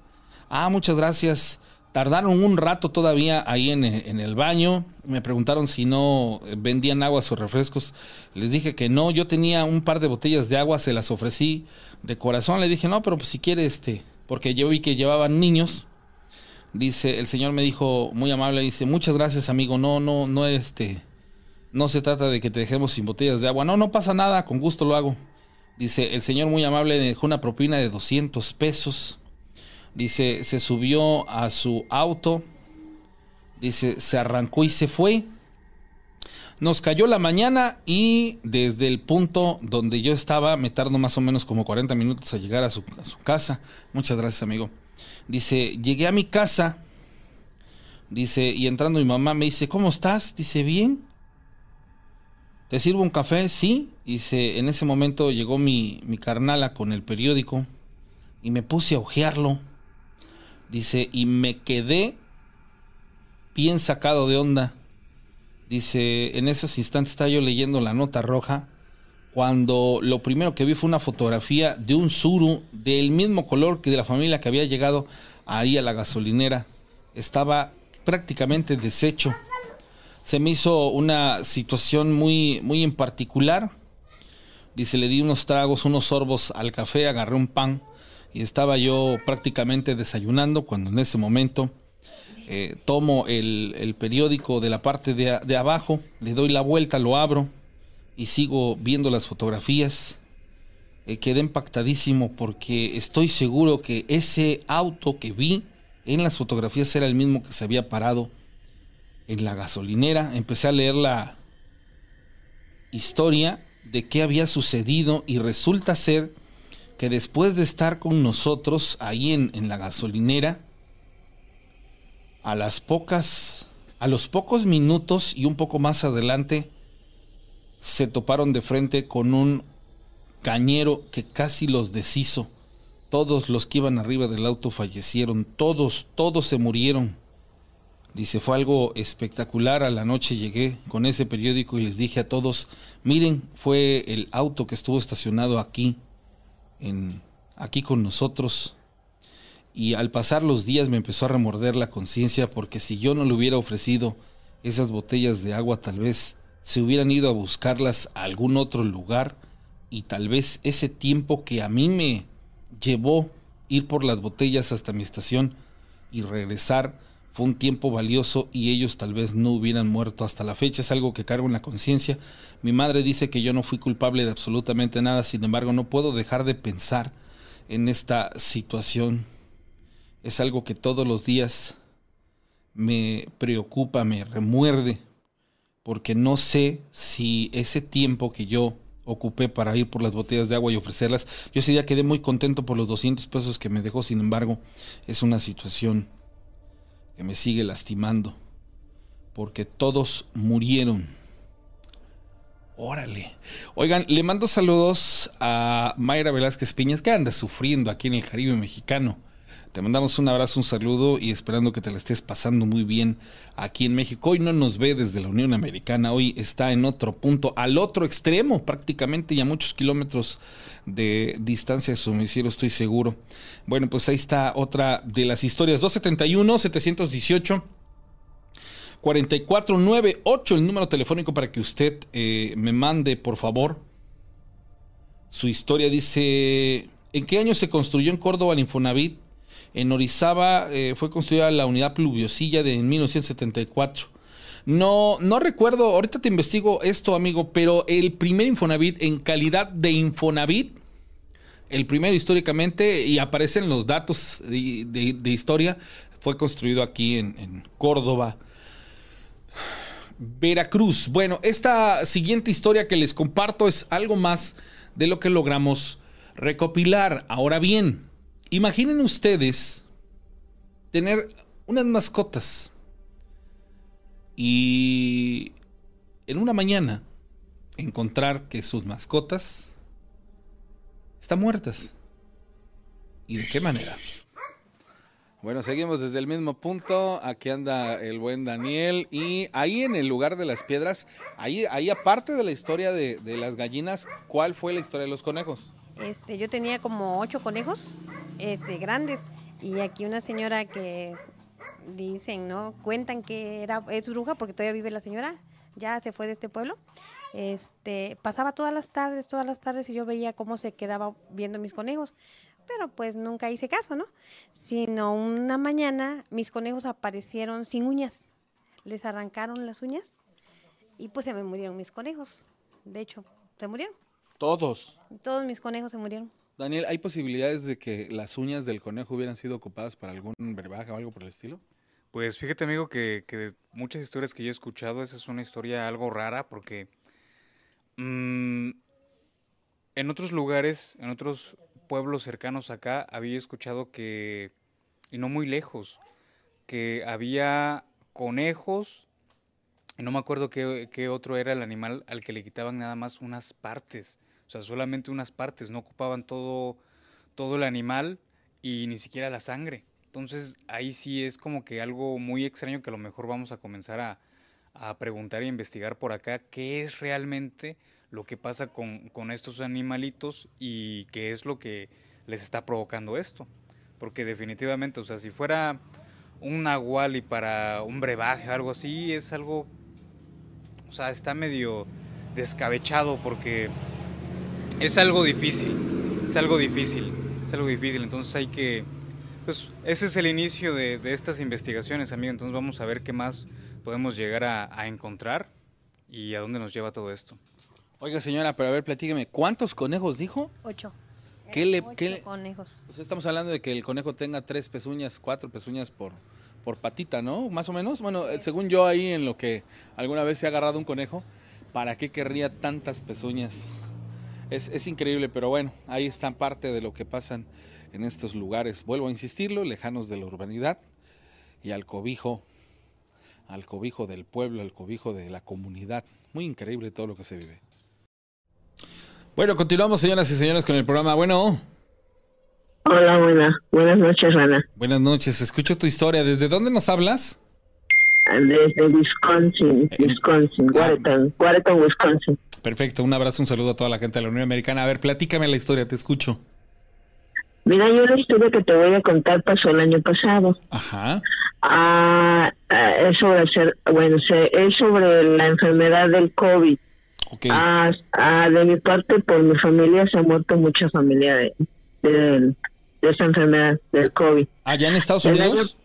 Ah, muchas gracias. Tardaron un rato todavía ahí en, en, el baño. Me preguntaron si no vendían aguas o refrescos. Les dije que no. Yo tenía un par de botellas de agua, se las ofrecí de corazón le dije, no, pero pues si quiere, este, porque yo vi que llevaban niños. Dice, el señor me dijo, muy amable, dice, muchas gracias, amigo, no, no, no, este, no se trata de que te dejemos sin botellas de agua. No, no pasa nada, con gusto lo hago. Dice, el señor muy amable me dejó una propina de 200 pesos. Dice, se subió a su auto. Dice, se arrancó y se fue. Nos cayó la mañana y desde el punto donde yo estaba me tardo más o menos como 40 minutos a llegar a su, casa. Muchas gracias, amigo. Dice, llegué a mi casa. Dice, y entrando mi mamá me dice, ¿cómo estás? Dice, bien. ¿Te sirvo un café? Sí. Dice, en ese momento llegó mi, mi carnala con el periódico y me puse a ojearlo. Dice, y me quedé bien sacado de onda. Dice, en esos instantes estaba yo leyendo la nota roja cuando lo primero que vi fue una fotografía de un suru del mismo color que de la familia que había llegado ahí a la gasolinera. Estaba prácticamente deshecho. Se me hizo una situación muy, muy en particular. Dice, le di unos tragos, unos sorbos al café, agarré un pan y estaba yo prácticamente desayunando cuando en ese momento eh, tomo el, periódico de la parte de, abajo, le doy la vuelta, lo abro y sigo viendo las fotografías. Eh, quedé impactadísimo porque estoy seguro que ese auto que vi en las fotografías era el mismo que se había parado en la gasolinera. Empecé a leer la historia de qué había sucedido y resulta ser que después de estar con nosotros ahí en, en la gasolinera, a las pocas, a los pocos minutos y un poco más adelante, se toparon de frente con un cañero que casi los deshizo. Todos los que iban arriba del auto fallecieron, todos, todos se murieron. Dice, fue algo espectacular. A la noche llegué con ese periódico y les dije a todos, miren, fue el auto que estuvo estacionado aquí, en, aquí con nosotros. Y al pasar los días me empezó a remorder la conciencia porque si yo no le hubiera ofrecido esas botellas de agua, tal vez se hubieran ido a buscarlas a algún otro lugar y tal vez ese tiempo que a mí me llevó ir por las botellas hasta mi estación y regresar fue un tiempo valioso y ellos tal vez no hubieran muerto hasta la fecha. Es algo que cargo en la conciencia. Mi madre dice que yo no fui culpable de absolutamente nada, sin embargo no puedo dejar de pensar en esta situación. Es algo que todos los días me preocupa, me remuerde, porque no sé si ese tiempo que yo ocupé para ir por las botellas de agua y ofrecerlas, yo ese día quedé muy contento por los 200 pesos que me dejó, sin embargo, es una situación que me sigue lastimando, porque todos murieron. Órale. Oigan, le mando saludos a Mayra Velázquez Piñas, que anda sufriendo aquí en el Caribe mexicano. Te mandamos un abrazo, un saludo y esperando que te la estés pasando muy bien aquí en México. Hoy no nos ve desde la Unión Americana, hoy está en otro punto, al otro extremo prácticamente y a muchos kilómetros de distancia de su domicilio, estoy seguro. Bueno, pues ahí está otra de las historias. 271-718. 4498, el número telefónico para que usted eh, me mande, por favor, su historia. Dice, ¿en qué año se construyó en Córdoba el Infonavit? En Orizaba eh, fue construida la unidad pluviosilla de 1974. No, no recuerdo, ahorita te investigo esto, amigo, pero el primer Infonavit en calidad de Infonavit, el primero históricamente, y aparecen los datos de, historia, fue construido aquí en Córdoba. Veracruz. Bueno, esta siguiente historia que les comparto es algo más de lo que logramos recopilar. Ahora bien, imaginen ustedes tener unas mascotas y en una mañana encontrar que sus mascotas están muertas. ¿Y de qué manera? Bueno, seguimos desde el mismo punto. Aquí anda el buen Daniel. Y ahí en el lugar de las piedras, ahí, ahí aparte de la historia de, de las gallinas, ¿cuál fue la historia de los conejos? Este, yo tenía como ocho conejos este, grandes. Y aquí una señora que dicen, ¿no? Cuentan que era, es bruja porque todavía vive la señora, ya se fue de este pueblo. Este, pasaba todas las tardes, todas las tardes y yo veía cómo se quedaba viendo mis conejos, pero pues nunca hice caso, ¿no? Sino una mañana mis conejos aparecieron sin uñas, les arrancaron las uñas y pues se me murieron mis conejos. De hecho, se murieron. Todos. Todos mis conejos se murieron. Daniel, ¿hay posibilidades de que las uñas del conejo hubieran sido ocupadas para algún brebaje o algo por el estilo? Pues fíjate amigo que, que muchas historias que yo he escuchado, esa es una historia algo rara porque mm, en otros lugares, en otros pueblos cercanos acá, había escuchado que, y no muy lejos, que había conejos, y no me acuerdo qué, qué otro era el animal al que le quitaban nada más unas partes, sea, solamente unas partes, no ocupaban todo, todo el animal y ni siquiera la sangre. Entonces ahí sí es como que algo muy extraño que a lo mejor vamos a comenzar a, preguntar e investigar por acá qué es realmente lo que pasa con, estos animalitos y qué es lo que les está provocando esto. Porque definitivamente, o sea, si fuera un nahual y para un brebaje o algo así, es algo, o sea, está medio descabechado porque es algo difícil, es algo difícil, es algo difícil, entonces hay que pues ese es el inicio de, estas investigaciones, amigo. Entonces vamos a ver qué más podemos llegar a, encontrar y a dónde nos lleva todo esto. Oiga, señora, pero a ver, platíqueme, ¿cuántos conejos dijo? Ocho. ¿Qué le, Ocho conejos. Pues estamos hablando de que el conejo tenga tres pezuñas, cuatro pezuñas por, por patita, ¿no? Más o menos. Bueno, según yo ahí en lo que alguna vez se ha agarrado un conejo, ¿para qué querría tantas pezuñas? Es, es increíble, pero bueno, ahí está parte de lo que pasan en estos lugares, vuelvo a insistirlo, lejanos de la urbanidad y al cobijo, al cobijo del pueblo, al cobijo de la comunidad. Muy increíble todo lo que se vive. Bueno, continuamos, señoras y señores, con el programa. Bueno. Hola, buenas. Buenas noches, Rana. Buenas noches. Escucho tu historia. ¿Desde dónde nos hablas? Desde Wisconsin, Wisconsin, Watertown, Watertown, Wisconsin. Perfecto, un abrazo, un saludo a toda la gente de la Unión Americana. A ver, platícame la historia, te escucho. Mira, yo la historia que te voy a contar pasó el año pasado. Ajá. Ah, ah, es sobre ser, bueno, es sobre la enfermedad del COVID. Ah, ah, de mi parte, por mi familia se ha muerto mucha familia de, de, de esa enfermedad del COVID. ¿Allá en Estados Unidos?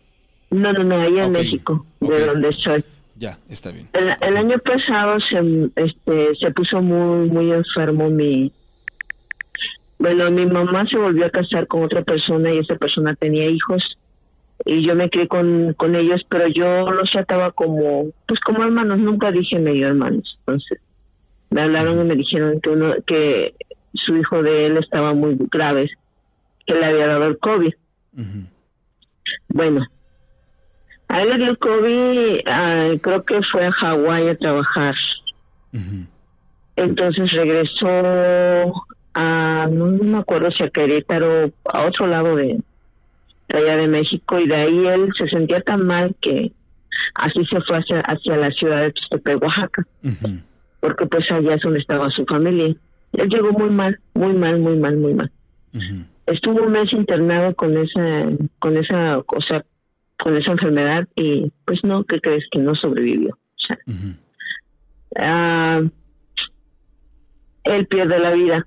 No, no, no, allá en México, de donde estoy. Ya, está bien. El, el año pasado se, este, se puso muy, muy enfermo mi... Bueno, mi mamá se volvió a casar con otra persona y esa persona tenía hijos y yo me crié con, con ellos, pero yo los trataba como, pues como hermanos, nunca dije medio hermanos. Entonces, me hablaron y me dijeron que uno, que su hijo de él estaba muy grave, que le había dado el COVID. Bueno, a él le dio el COVID, ah, creo que fue a Hawái a trabajar. Entonces regresó a, no, me acuerdo si a Querétaro, a otro lado de, de allá de México, y de ahí él se sentía tan mal que así se fue hacia, hacia la ciudad de Tuxtepec, Oaxaca, porque pues allá es donde estaba su familia. Él llegó muy mal, muy mal, muy mal, muy mal. Estuvo un mes internado con esa, con esa, o sea, con esa enfermedad y pues no, ¿qué crees? Que no sobrevivió. O sea, ah, él pierde la vida.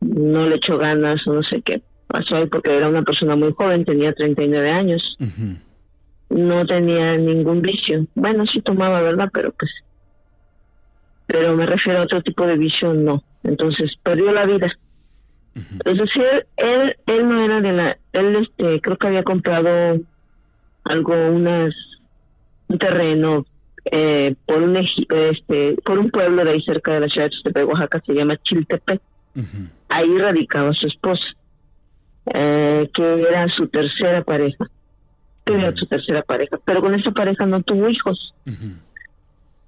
No le echó ganas o no sé qué pasó ahí porque era una persona muy joven, tenía 39 años, Ujú. no tenía ningún vicio. Bueno, sí tomaba, ¿verdad? Pero pues, pero me refiero a otro tipo de vicio, no. Entonces perdió la vida. Entonces él, él, él no era de la, él este, creo que había comprado algo, unas, un terreno eh, por un este, por un pueblo de ahí cerca de la ciudad de Tuxtepec, Oaxaca, se llama Chiltepec. Ahí radicaba su esposa, eh, que era su tercera pareja, que era su tercera pareja, pero con esa pareja no tuvo hijos,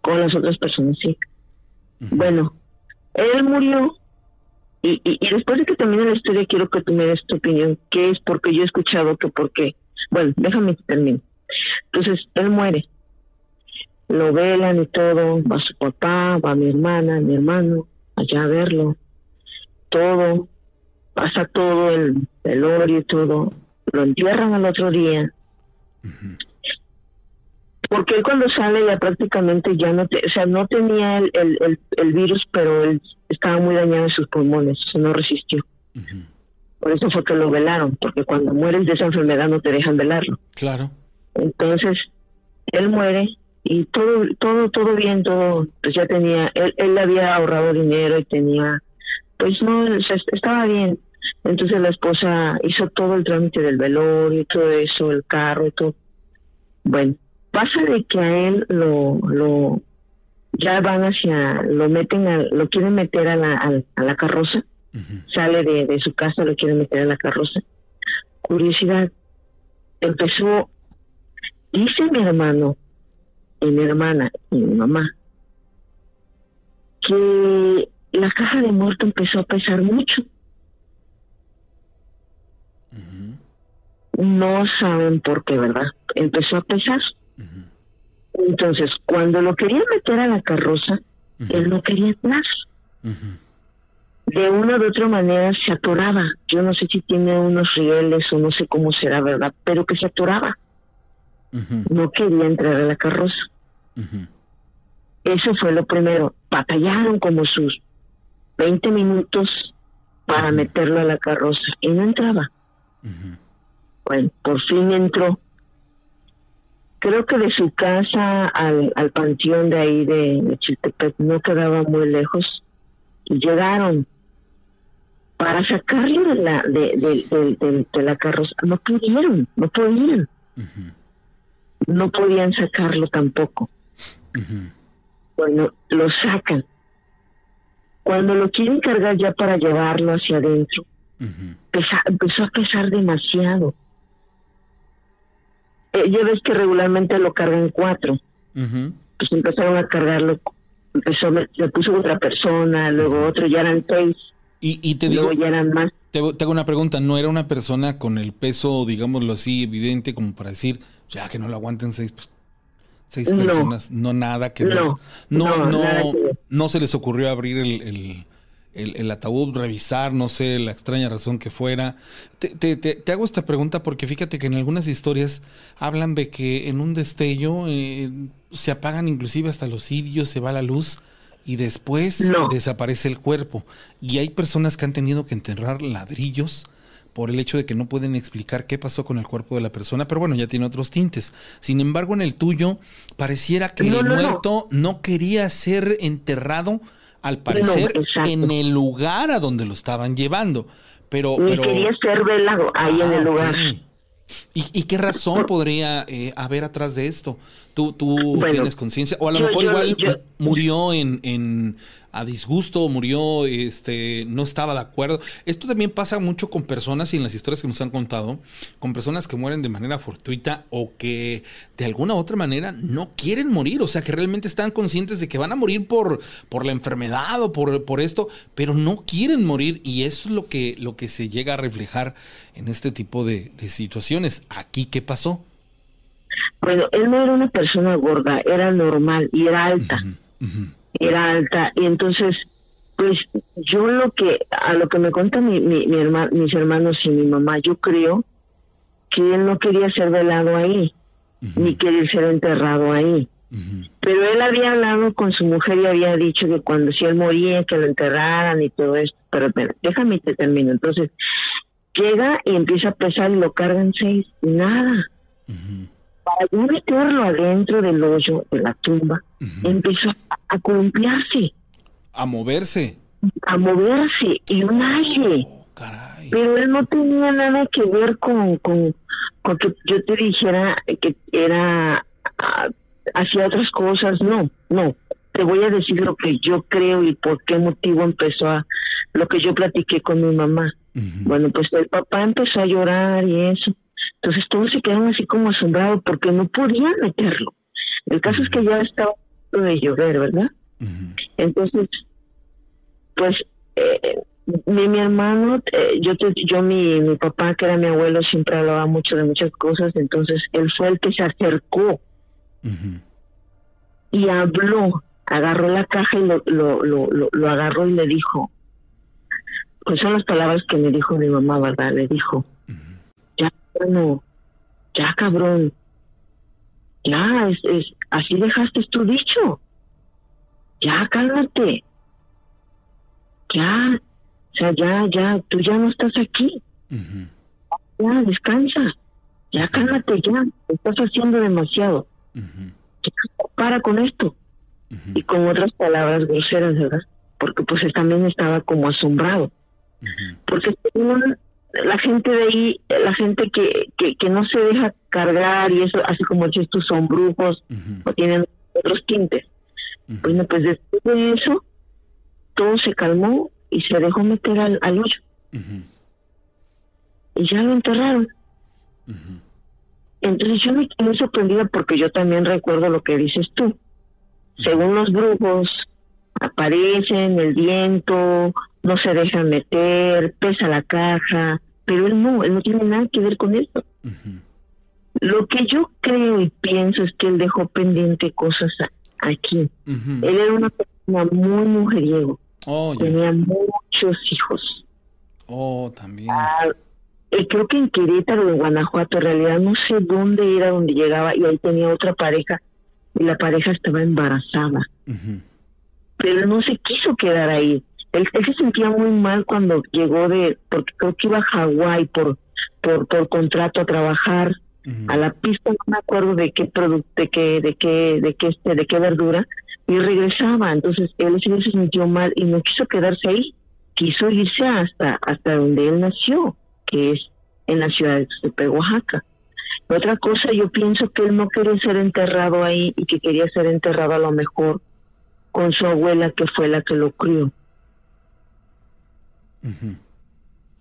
con las otras personas sí. Bueno, él murió y, y, y después de que termine la historia quiero que tú me des tu opinión, qué es porque yo he escuchado que por qué. Bueno, déjame que termine. Entonces, él muere. Lo velan y todo, va su papá, va mi hermana, mi hermano, allá a verlo. Todo, pasa todo el velorio y todo. Lo entierran al otro día. Porque él cuando sale ya prácticamente ya no, te, o sea, no tenía el, el, el, virus, pero él estaba muy dañado en sus pulmones, no resistió. Ujú. Por eso fue que lo velaron, porque cuando mueres de esa enfermedad no te dejan velarlo. Claro. Entonces, él muere y todo, todo, todo bien, todo, pues ya tenía, él, él había ahorrado dinero y tenía, pues no, o sea, estaba bien. Entonces la esposa hizo todo el trámite del velorio y todo eso, el carro y todo. Bueno, pasa de que a él lo, lo, ya van hacia, lo meten, a, lo quieren meter a la, a, a la carroza, Sale de, de su casa, lo quieren meter a la carroza. Curiosidad, empezó, dice mi hermano y mi hermana y mi mamá, que la caja de muerto empezó a pesar mucho. No saben por qué, ¿verdad? Empezó a pesar. Entonces, cuando lo querían meter a la carroza, él no quería entrar. De una u otra manera se atoraba. Yo no sé si tiene unos rieles o no sé cómo será, ¿verdad? Pero que se atoraba. No quería entrar a la carroza. Eso fue lo primero. Batallaron como sus 20 minutos para meterlo a la carroza y no entraba. Bueno, por fin entró. Creo que de su casa al, al panteón de ahí de, de Chiltepec no quedaba muy lejos y llegaron para sacarlo de la de, de, de- de- de la carroza. No pudieron, no podían, no podían sacarlo tampoco. Bueno, lo sacan. Cuando lo quieren cargar ya para llevarlo hacia adentro, Ujú. pesa- empezó a pesar demasiado. Eh, ya ves que regularmente lo cargan cuatro. Pues empezaron a cargarlo, empezó, le puso otra persona, luego otro, ya eran seis, Y, y te digo, eran más. te, te hago una pregunta, ¿no era una persona con el peso, digámoslo así, evidente como para decir, ya que no lo aguanten seis? Seis No. personas, no nada que ver. No, No, no, no, no se les ocurrió abrir el, el- el- el ataúd, revisar, no sé, la extraña razón que fuera. Te, te- te- te hago esta pregunta porque fíjate que en algunas historias hablan de que en un destello eh, se apagan inclusive hasta los cirios, se va la luz y después No. desaparece el cuerpo. Y hay personas que han tenido que enterrar ladrillos por el hecho de que no pueden explicar qué pasó con el cuerpo de la persona, pero bueno, ya tiene otros tintes. Sin embargo, en el tuyo pareciera que No, el no, muerto no quería ser enterrado, al parecer, en el lugar a donde lo estaban llevando. Pero, Ni pero... quería ser velado ahí en Ah, el lugar. ok. ¿Y, y qué razón podría eh, haber atrás de esto? ¿Tú, tú Bueno, tienes conciencia? O a lo yo- mejor yo- igual yo- murió en, en a disgusto, murió, este, no estaba de acuerdo. Esto también pasa mucho con personas y en las historias que nos han contado, con personas que mueren de manera fortuita o que de alguna u otra manera no quieren morir, o sea, que realmente están conscientes de que van a morir por, por la enfermedad o por, por esto, pero no quieren morir y eso es lo que, lo que se llega a reflejar en este tipo de, de situaciones. Aquí, ¿qué pasó? Bueno, él no era una persona gorda, era normal y era alta. Era alta. Y entonces, pues yo lo que, a lo que me cuenta mi, mi, mi herma- mis hermanos y mi mamá, yo creo que él no quería ser velado ahí, ni quería ser enterrado ahí. Pero él había hablado con su mujer y había dicho que cuando si él moría, que lo enterraran y todo esto. Pero espera, déjame te termino. Entonces, llega y empieza a pesar y lo cargan seis. Nada. Para yo meterlo adentro del hoyo de la tumba, empezó a, columpiarse, A moverse. a moverse y un aire. Caray. Pero él no tenía nada que ver con, con, con que yo te dijera que era ah, hacía otras cosas. No, no. Te voy a decir lo que yo creo y por qué motivo empezó a lo que yo platiqué con mi mamá. Bueno, pues el papá empezó a llorar y eso. Entonces todos se quedaron así como asombrados porque no podían meterlo. El caso es que ya estaba de llover, ¿verdad? Entonces, pues eh, mi, mi hermano, eh, yo, te- yo mi, mi papá, que era mi abuelo, siempre hablaba mucho de muchas cosas, entonces él fue el que se acercó y habló, agarró la caja y lo, lo, lo, lo, lo agarró y le dijo, pues son las palabras que me dijo mi mamá, ¿verdad? Le dijo, bueno, ya cabrón, ya, es, es, así dejaste tu dicho, ya, cálmate, ya, o sea, ya, ya, tú ya no estás aquí, ya, descansa, ya, cálmate, ya, estás haciendo demasiado, ya, para con esto, y con otras palabras groseras, ¿verdad? Porque pues él también estaba como asombrado, porque según la gente de ahí, la gente que, que, que no se deja cargar y eso, así como dices tú, son brujos o tienen otros tintes. Bueno, pues después de eso, todo se calmó y se dejó meter al, al hoyo. Y ya lo enterraron. Entonces yo me quedé sorprendida porque yo también recuerdo lo que dices tú. Según los brujos, aparecen, el viento, no se dejan meter, pesa la caja, pero él no, él no tiene nada que ver con eso. Lo que yo creo y pienso es que él dejó pendiente cosas aquí. Él era una persona muy mujeriego, Oh, tenía muchos hijos. Oh, también. Ah, creo que en Querétaro, en Guanajuato, en realidad no sé dónde era donde llegaba y ahí tenía otra pareja y la pareja estaba embarazada. Pero él no se quiso quedar ahí. Él, él se sentía muy mal cuando llegó de, porque creo que iba a Hawái por, por, por contrato a trabajar a la pista, no me acuerdo de qué producto, de qué, de qué, de qué, este, de qué verdura, y regresaba. Entonces él sí se sintió mal y no quiso quedarse ahí, quiso irse hasta, hasta donde él nació, que es en la ciudad de Tuxtepec, Oaxaca. Otra cosa, yo pienso que él no quería ser enterrado ahí y que quería ser enterrado a lo mejor con su abuela, que fue la que lo crió.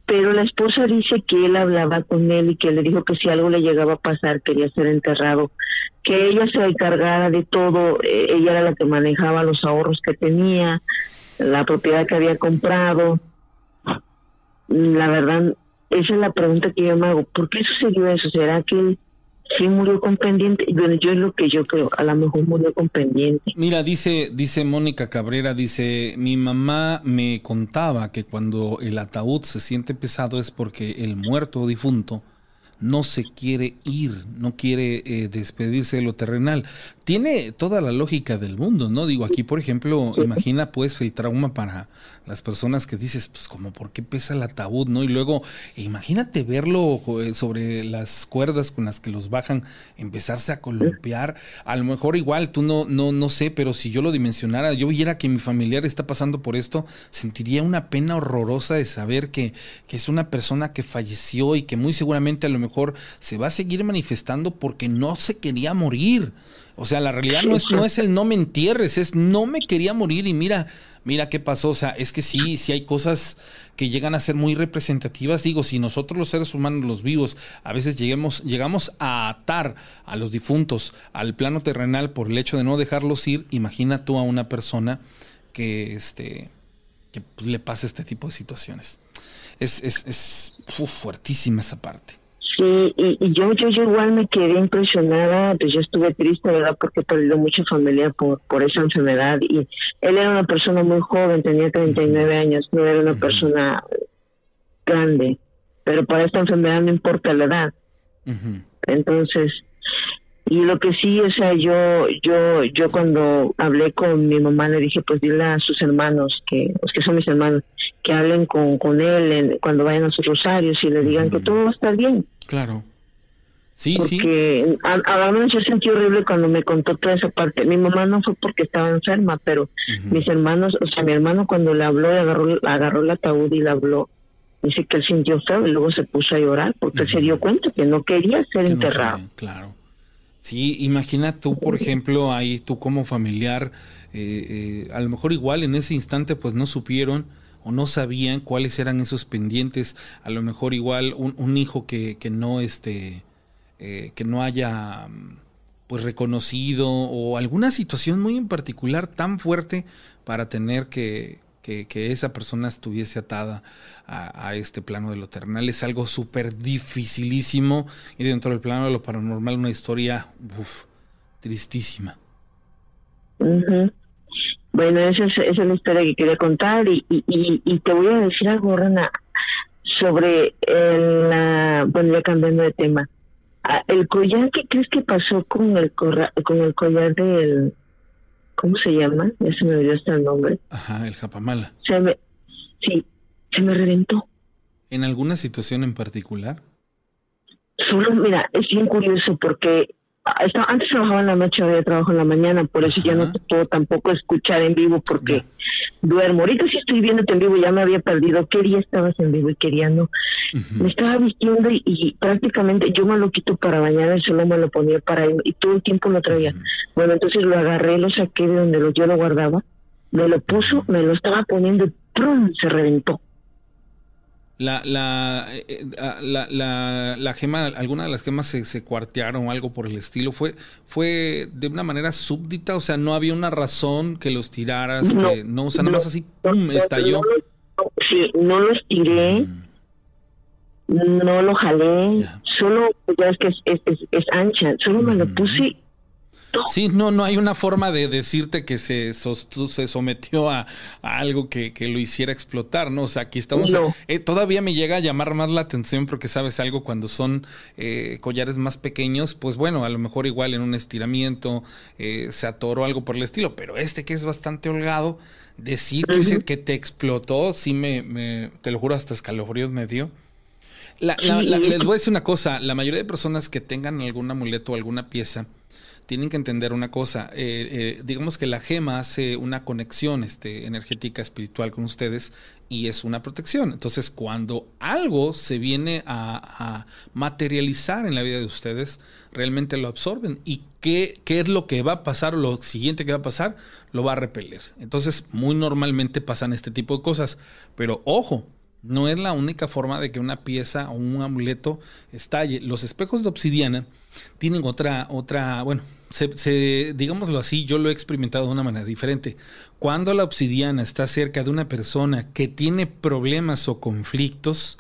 Pero la esposa dice que él hablaba con él y que le dijo que si algo le llegaba a pasar quería ser enterrado, que ella se encargara de todo, eh, ella era la que manejaba los ahorros que tenía, la propiedad que había comprado. La verdad, esa es la pregunta que yo me hago, ¿por qué sucedió eso? ¿Será que él sí murió con pendiente. Bueno, yo es lo que yo creo, a lo mejor murió con pendiente. Mira, dice, dice Mónica Cabrera, dice, mi mamá me contaba que cuando el ataúd se siente pesado es porque el muerto o difunto no se quiere ir, no quiere eh, despedirse de lo terrenal. Tiene toda la lógica del mundo, ¿no? Digo, aquí, por ejemplo, imagina pues el trauma para las personas que dices, pues como, ¿por qué pesa el ataúd, no? Y luego, imagínate verlo eh, sobre las cuerdas con las que los bajan, empezarse a columpiar. A lo mejor igual, tú no, no, no sé, pero si yo lo dimensionara, yo viera que mi familiar está pasando por esto, sentiría una pena horrorosa de saber que, que es una persona que falleció y que muy seguramente a lo mejor se va a seguir manifestando porque no se quería morir. O sea, la realidad no es, no es el no me entierres, es no me quería morir y mira, mira qué pasó. O sea, es que sí, sí hay cosas que llegan a ser muy representativas. Digo, si nosotros los seres humanos, los vivos, a veces lleguemos, llegamos a atar a los difuntos al plano terrenal por el hecho de no dejarlos ir, imagina tú a una persona que, este, que pues, le pase este tipo de situaciones. Es, es, es fuertísima esa parte. Sí, y, y yo, yo, yo igual me quedé impresionada, pues yo estuve triste, ¿verdad? Porque he perdido mucha familia por, por esa enfermedad y él era una persona muy joven, tenía 39 años, no era una persona grande, pero para esta enfermedad no importa la edad. Entonces, y lo que sí, o sea, yo, yo, yo cuando hablé con mi mamá le dije, pues dile a sus hermanos, que, los que son mis hermanos, que hablen con, con él cuando vayan a sus rosarios y le digan que todo va a estar bien. Claro. Sí, sí. Porque a, a menos yo sentí horrible cuando me contó toda esa parte. Mi mamá no fue porque estaba enferma, pero mis hermanos, o sea, mi hermano cuando le habló, le agarró, agarró el ataúd y le habló, dice que él sintió feo y luego se puso a llorar porque se dio cuenta que no quería ser enterrado. claro. Sí, imagina tú, por ejemplo, ahí tú como familiar, eh, eh, a lo mejor igual en ese instante pues no supieron o no sabían cuáles eran esos pendientes, a lo mejor igual un, un hijo que, que, no este eh, que no haya pues reconocido o alguna situación muy en particular tan fuerte para tener que, que, que esa persona estuviese atada a, este plano de lo terrenal. Es algo súper dificilísimo y dentro del plano de lo paranormal una historia uf, tristísima. Bueno, esa es, esa es, la historia que quería contar y, y, y te voy a decir algo, Rana, sobre el, uh, bueno, ya cambiando de tema. Uh, el collar, ¿qué crees que pasó con el, corra, con el collar del, ¿cómo se llama? Ya se me olvidó hasta el nombre. Ajá, el japamala. Se me, sí, se me reventó. ¿En alguna situación en particular? Solo, mira, es bien curioso porque antes trabajaba en la noche, ahora trabajo en la mañana, por eso Ajá. ya no te puedo tampoco escuchar en vivo porque duermo. Ahorita sí estoy viéndote en vivo, ya me había perdido qué día estabas en vivo y qué día no. Uh -huh. Me estaba vistiendo y, y, prácticamente yo me lo quito para bañar, solo me lo ponía para ir y todo el tiempo lo traía. Uh -huh. Bueno, entonces lo agarré, lo saqué de donde lo, yo lo guardaba, me lo puso, me lo estaba poniendo y ¡prum! se reventó. La, la, eh, la, la, la, gema, alguna de las gemas se, se, cuartearon o algo por el estilo. ¿Fue, ¿Fue de una manera súbdita? O sea, no había una razón que los tiraras, no, que no, o sea, nada más así, ¡pum! estalló. No, sí, no los tiré, mm. no lo jalé, solo, ya es que es, es, es, es ancha, solo mm. me lo puse Sí, no, no hay una forma de decirte que se, se sometió a, a algo que, que, lo hiciera explotar, ¿no? O sea, aquí estamos. No. A, eh, todavía me llega a llamar más la atención porque sabes algo cuando son eh, collares más pequeños, pues bueno, a lo mejor igual en un estiramiento eh, se atoró algo por el estilo, pero este que es bastante holgado, decir uh -huh. que, se, que te explotó, sí me, me, te lo juro, hasta escalofríos me dio. La, la, la, les voy a decir una cosa, la mayoría de personas que tengan algún amuleto o alguna pieza, tienen que entender una cosa. Eh, eh, digamos que la gema hace una conexión este, energética, espiritual con ustedes y es una protección. Entonces, cuando algo se viene a, materializar en la vida de ustedes, realmente lo absorben. ¿Y qué, qué, es lo que va a pasar o lo siguiente que va a pasar? Lo va a repeler. Entonces, muy normalmente pasan este tipo de cosas. Pero ojo, no es la única forma de que una pieza o un amuleto estalle. Los espejos de obsidiana tienen otra, otra, bueno, se, se, digámoslo así, yo lo he experimentado de una manera diferente. Cuando la obsidiana está cerca de una persona que tiene problemas o conflictos,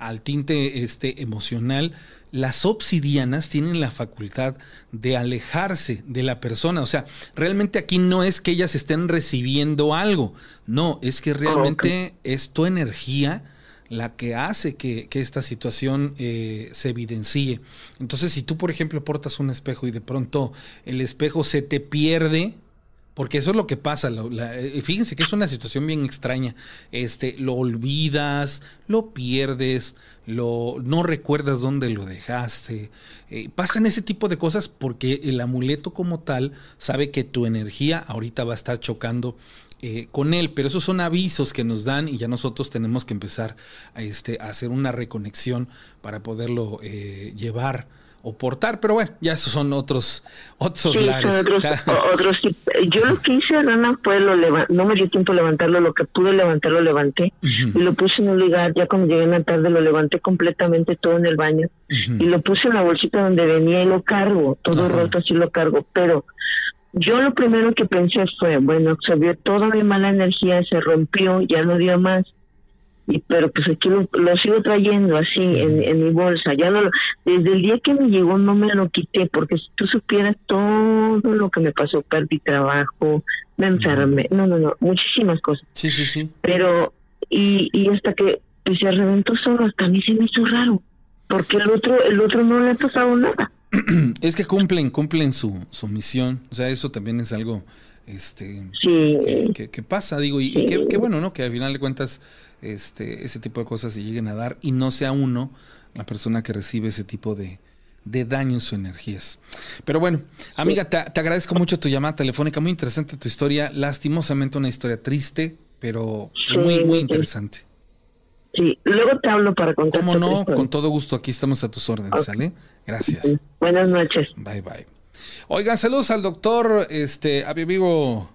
al tinte este, emocional, las obsidianas tienen la facultad de alejarse de la persona. O sea, realmente aquí no es que ellas estén recibiendo algo, no, es que realmente es tu energía la que hace que, esta situación eh, se evidencie. Entonces, si tú, por ejemplo, portas un espejo y de pronto el espejo se te pierde, porque eso es lo que pasa. Eh, fíjense que es una situación bien extraña. Este, lo olvidas, lo pierdes, lo, no recuerdas dónde lo dejaste. Eh, pasan ese tipo de cosas porque el amuleto como tal sabe que tu energía ahorita va a estar chocando eh, con él, pero esos son avisos que nos dan y ya nosotros tenemos que empezar a, este, a hacer una reconexión para poderlo eh, llevar o portar, pero bueno, ya esos son otros otros lares. Otros, <laughs> Yo lo que hice, Rana, fue lo no me dio tiempo levantarlo, lo que pude levantar lo levanté y lo puse en un lugar, ya cuando llegué en la tarde lo levanté completamente todo en el baño y lo puse en la bolsita donde venía y lo cargo, todo roto así lo cargo, pero yo lo primero que pensé fue, bueno, absorbió toda mi mala energía, se rompió, ya no dio más. Y pero pues aquí lo, sigo trayendo así en, mi bolsa ya no desde el día que me llegó no me lo quité porque si tú supieras todo lo que me pasó perdí trabajo me enfermé no no no muchísimas cosas. Sí sí sí. Pero y, y hasta que pues, se reventó solo hasta a mí se me hizo raro porque el otro el otro no le ha pasado nada <clears throat> es que cumplen cumplen su su misión. O sea eso también es algo este que, pasa digo y, qué bueno no que al final de cuentas este, ese tipo de cosas se lleguen a dar y no sea uno la persona que recibe ese tipo de, de daños o energías. Pero bueno, amiga, te, agradezco mucho tu llamada telefónica, muy interesante tu historia, lastimosamente una historia triste, pero muy, muy interesante. Sí, luego te hablo para contar. ¿Cómo no? Con todo gusto, aquí estamos a tus órdenes, ¿sale? Gracias. Buenas noches. Bye, bye. Oigan, saludos al doctor, este, a mi amigo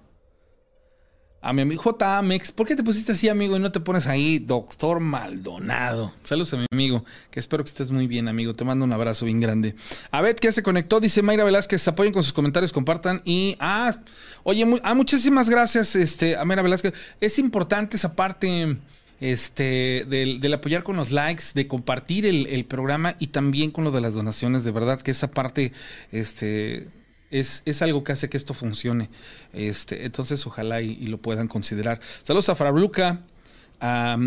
a mi amigo J. ¿Por qué te pusiste así, amigo, y no te pones ahí, doctor Maldonado? Saludos a mi amigo, que espero que estés muy bien, amigo. Te mando un abrazo bien grande. A ver, ¿qué se conectó? Dice Mayra Velázquez, apoyen con sus comentarios, compartan. Y, ah, oye, ah, muchísimas gracias, este, a Mayra Velázquez. Es importante esa parte este, del, apoyar con los likes, de compartir el, el, programa y también con lo de las donaciones, de verdad que esa parte, este, es, algo que hace que esto funcione. Este, entonces, ojalá y, lo puedan considerar. Saludos a Farabluca. a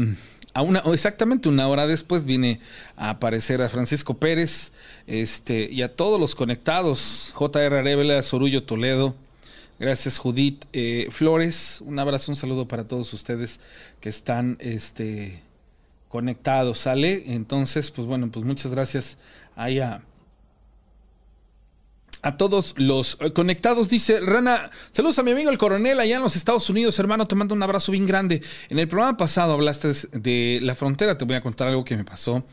una, exactamente una hora después viene a aparecer a Francisco Pérez este, y a todos los conectados. JR Arevela, Sorullo Toledo. Gracias, Judith eh, Flores. Un abrazo, un saludo para todos ustedes que están este, conectados. ¿Sale? Entonces, pues bueno, pues muchas gracias ahí a, a todos los eh, conectados. Dice Rana, saludos a mi amigo el coronel allá en los Estados Unidos, hermano, te mando un abrazo bien grande. En el programa pasado hablaste de la frontera, te voy a contar algo que me pasó.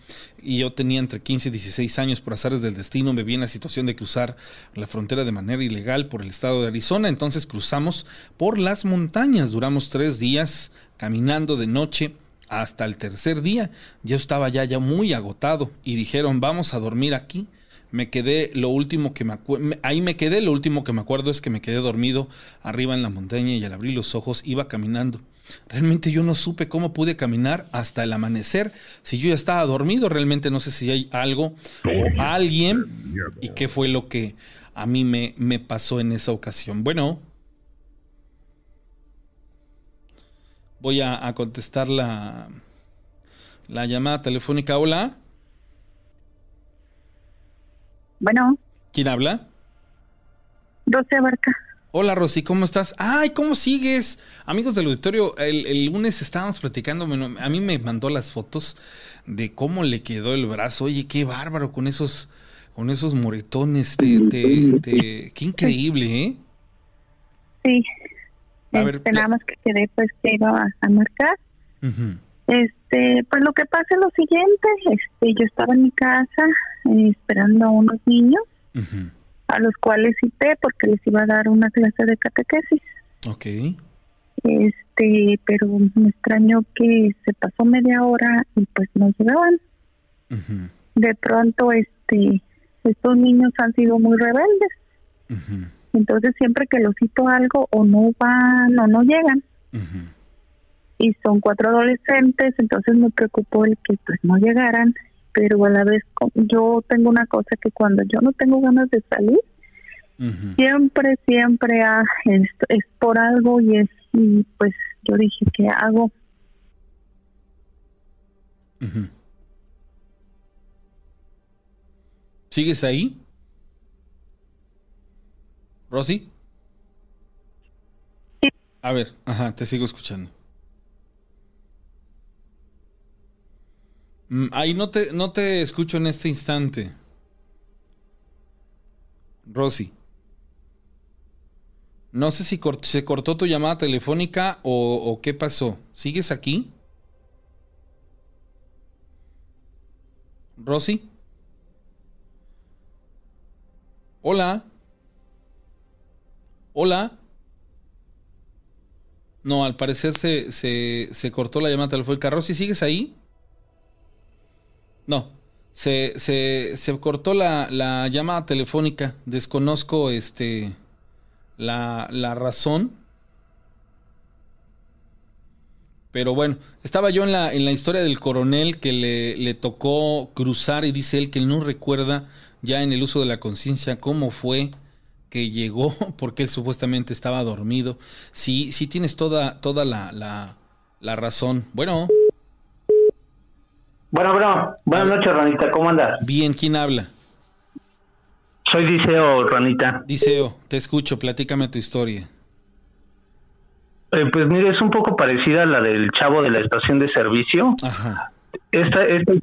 Y yo tenía entre 15 y 16 años, por azares del destino, me vi en la situación de cruzar la frontera de manera ilegal por el estado de Arizona. Entonces cruzamos por las montañas, duramos tres días caminando de noche hasta el tercer día. Yo estaba ya, ya muy agotado y dijeron, vamos a dormir aquí me quedé, lo último que me acuerdo, ahí me quedé, lo último que me acuerdo es que me quedé dormido arriba en la montaña y al abrir los ojos iba caminando. Realmente yo no supe cómo pude caminar hasta el amanecer. Si yo ya estaba dormido, realmente no sé si hay algo o alguien y qué fue lo que a mí me, me pasó en esa ocasión. Bueno, voy a, a contestar la, la llamada telefónica. Hola. Bueno. ¿Quién habla? Rosy Abarca. Hola Rosy, ¿cómo estás? Ay, ¿cómo sigues? Amigos del auditorio, el, lunes estábamos platicando, a mí me mandó las fotos de cómo le quedó el brazo. Oye, qué bárbaro con esos, con esos moretones. qué increíble, ¿eh? Sí. A ver, este, nada más que quedé pues que iba a, marcar. Este, pues lo que pasa es lo siguiente, este, yo estaba en mi casa eh, esperando a unos niños, a los cuales cité porque les iba a dar una clase de catequesis. Ok. Este, pero me extrañó que se pasó media hora y pues no llegaban. De pronto, este, estos niños han sido muy rebeldes. Entonces siempre que los cito algo o no van o no llegan. y son cuatro adolescentes, entonces me preocupó el que pues no llegaran, pero a la vez yo tengo una cosa que cuando yo no tengo ganas de salir, siempre, siempre ah, es, es, por algo y es, y pues yo dije, ¿qué hago? ¿Sigues ahí? ¿Rosy? A ver, ajá, te sigo escuchando. Ahí no te, no te escucho en este instante. Rosy. No sé si se cortó tu llamada telefónica o, o, qué pasó. ¿Sigues aquí? Rosy. Hola. Hola. No, al parecer se, se, se cortó la llamada telefónica. Rosy, ¿sigues ahí? No. Se, se, se cortó la, la, llamada telefónica. Desconozco este la, la razón. Pero bueno, estaba yo en la, en la historia del coronel que le, le tocó cruzar y dice él que él no recuerda ya en el uso de la conciencia cómo fue que llegó, <laughs> porque él supuestamente estaba dormido. Sí, sí tienes toda, toda la, la, la razón. Bueno. Bueno, bueno, buenas noches, Ranita, ¿cómo andas? Bien, ¿quién habla? Soy Diceo, Ranita. Diceo, te escucho, platícame tu historia. Eh, pues mire, es un poco parecida a la del chavo de la estación de servicio. Ajá esta, esta,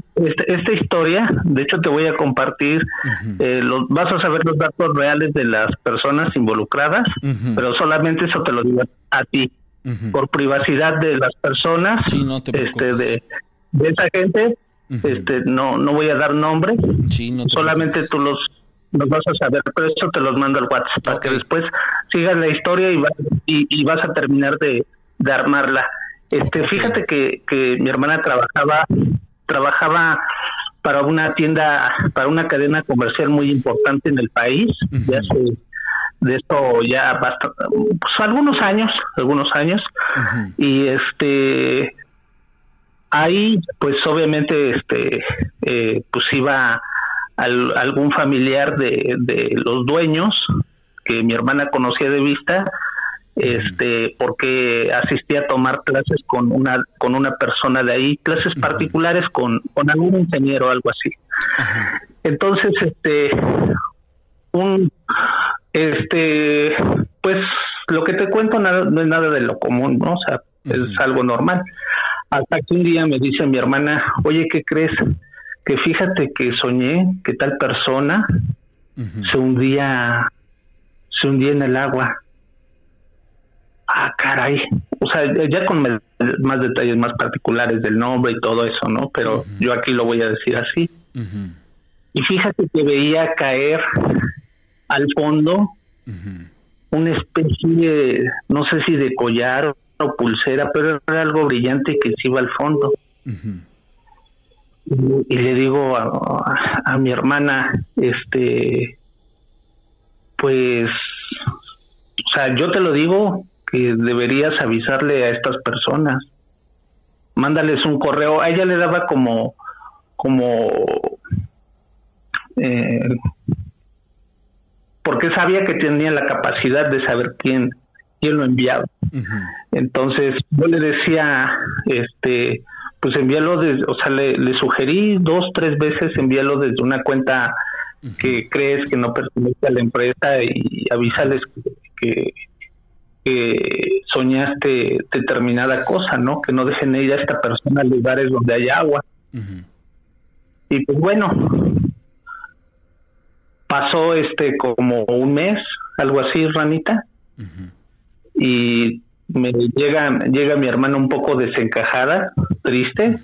esta, historia, de hecho te voy a compartir, eh, los, vas a saber los datos reales de las personas involucradas, pero solamente eso te lo digo a ti, por privacidad de las personas, este, de, de esa gente, este, no, no voy a dar nombre, solamente tú los, los vas a saber, pero eso te los mando al WhatsApp para que después sigas la historia y, y, y vas a terminar de, de armarla. Este, fíjate que, que mi hermana trabajaba, trabajaba para una tienda, para una cadena comercial muy importante en el país, ya hace de esto ya bastante, pues algunos años, algunos años, y este ahí pues obviamente este eh, pues iba algún familiar de, de los dueños que mi hermana conocía de vista este porque asistí a tomar clases con una con una persona de ahí clases particulares con con algún ingeniero o algo así. Entonces este un este pues lo que te cuento nada, no es nada de lo común no o sea es algo normal hasta que un día me dice mi hermana oye qué crees que fíjate que soñé que tal persona se hundía se hundía en el agua ah, caray, o sea, ya con más detalles más particulares del nombre y todo eso, ¿no? Pero yo aquí lo voy a decir así. Y fíjate que veía caer al fondo una especie de, no sé si de collar o pulsera, pero era algo brillante que se iba al fondo. y, le digo a, a mi hermana, este, pues, o sea, yo te lo digo que deberías avisarle a estas personas. Mándales un correo. A ella le daba como, como, eh, porque sabía que tenía la capacidad de saber quién, quién lo enviaba. Entonces yo le decía, este, pues envíalo, de, o sea, le, le, sugerí dos, tres veces envíalo desde una cuenta que crees que no pertenece a la empresa y avísales que, que soñaste determinada cosa, ¿no? Que no dejen ir a esta persona a lugares donde hay agua. Y pues bueno, pasó este como un mes, algo así, ranita, y me llega llega mi hermana un poco desencajada, triste,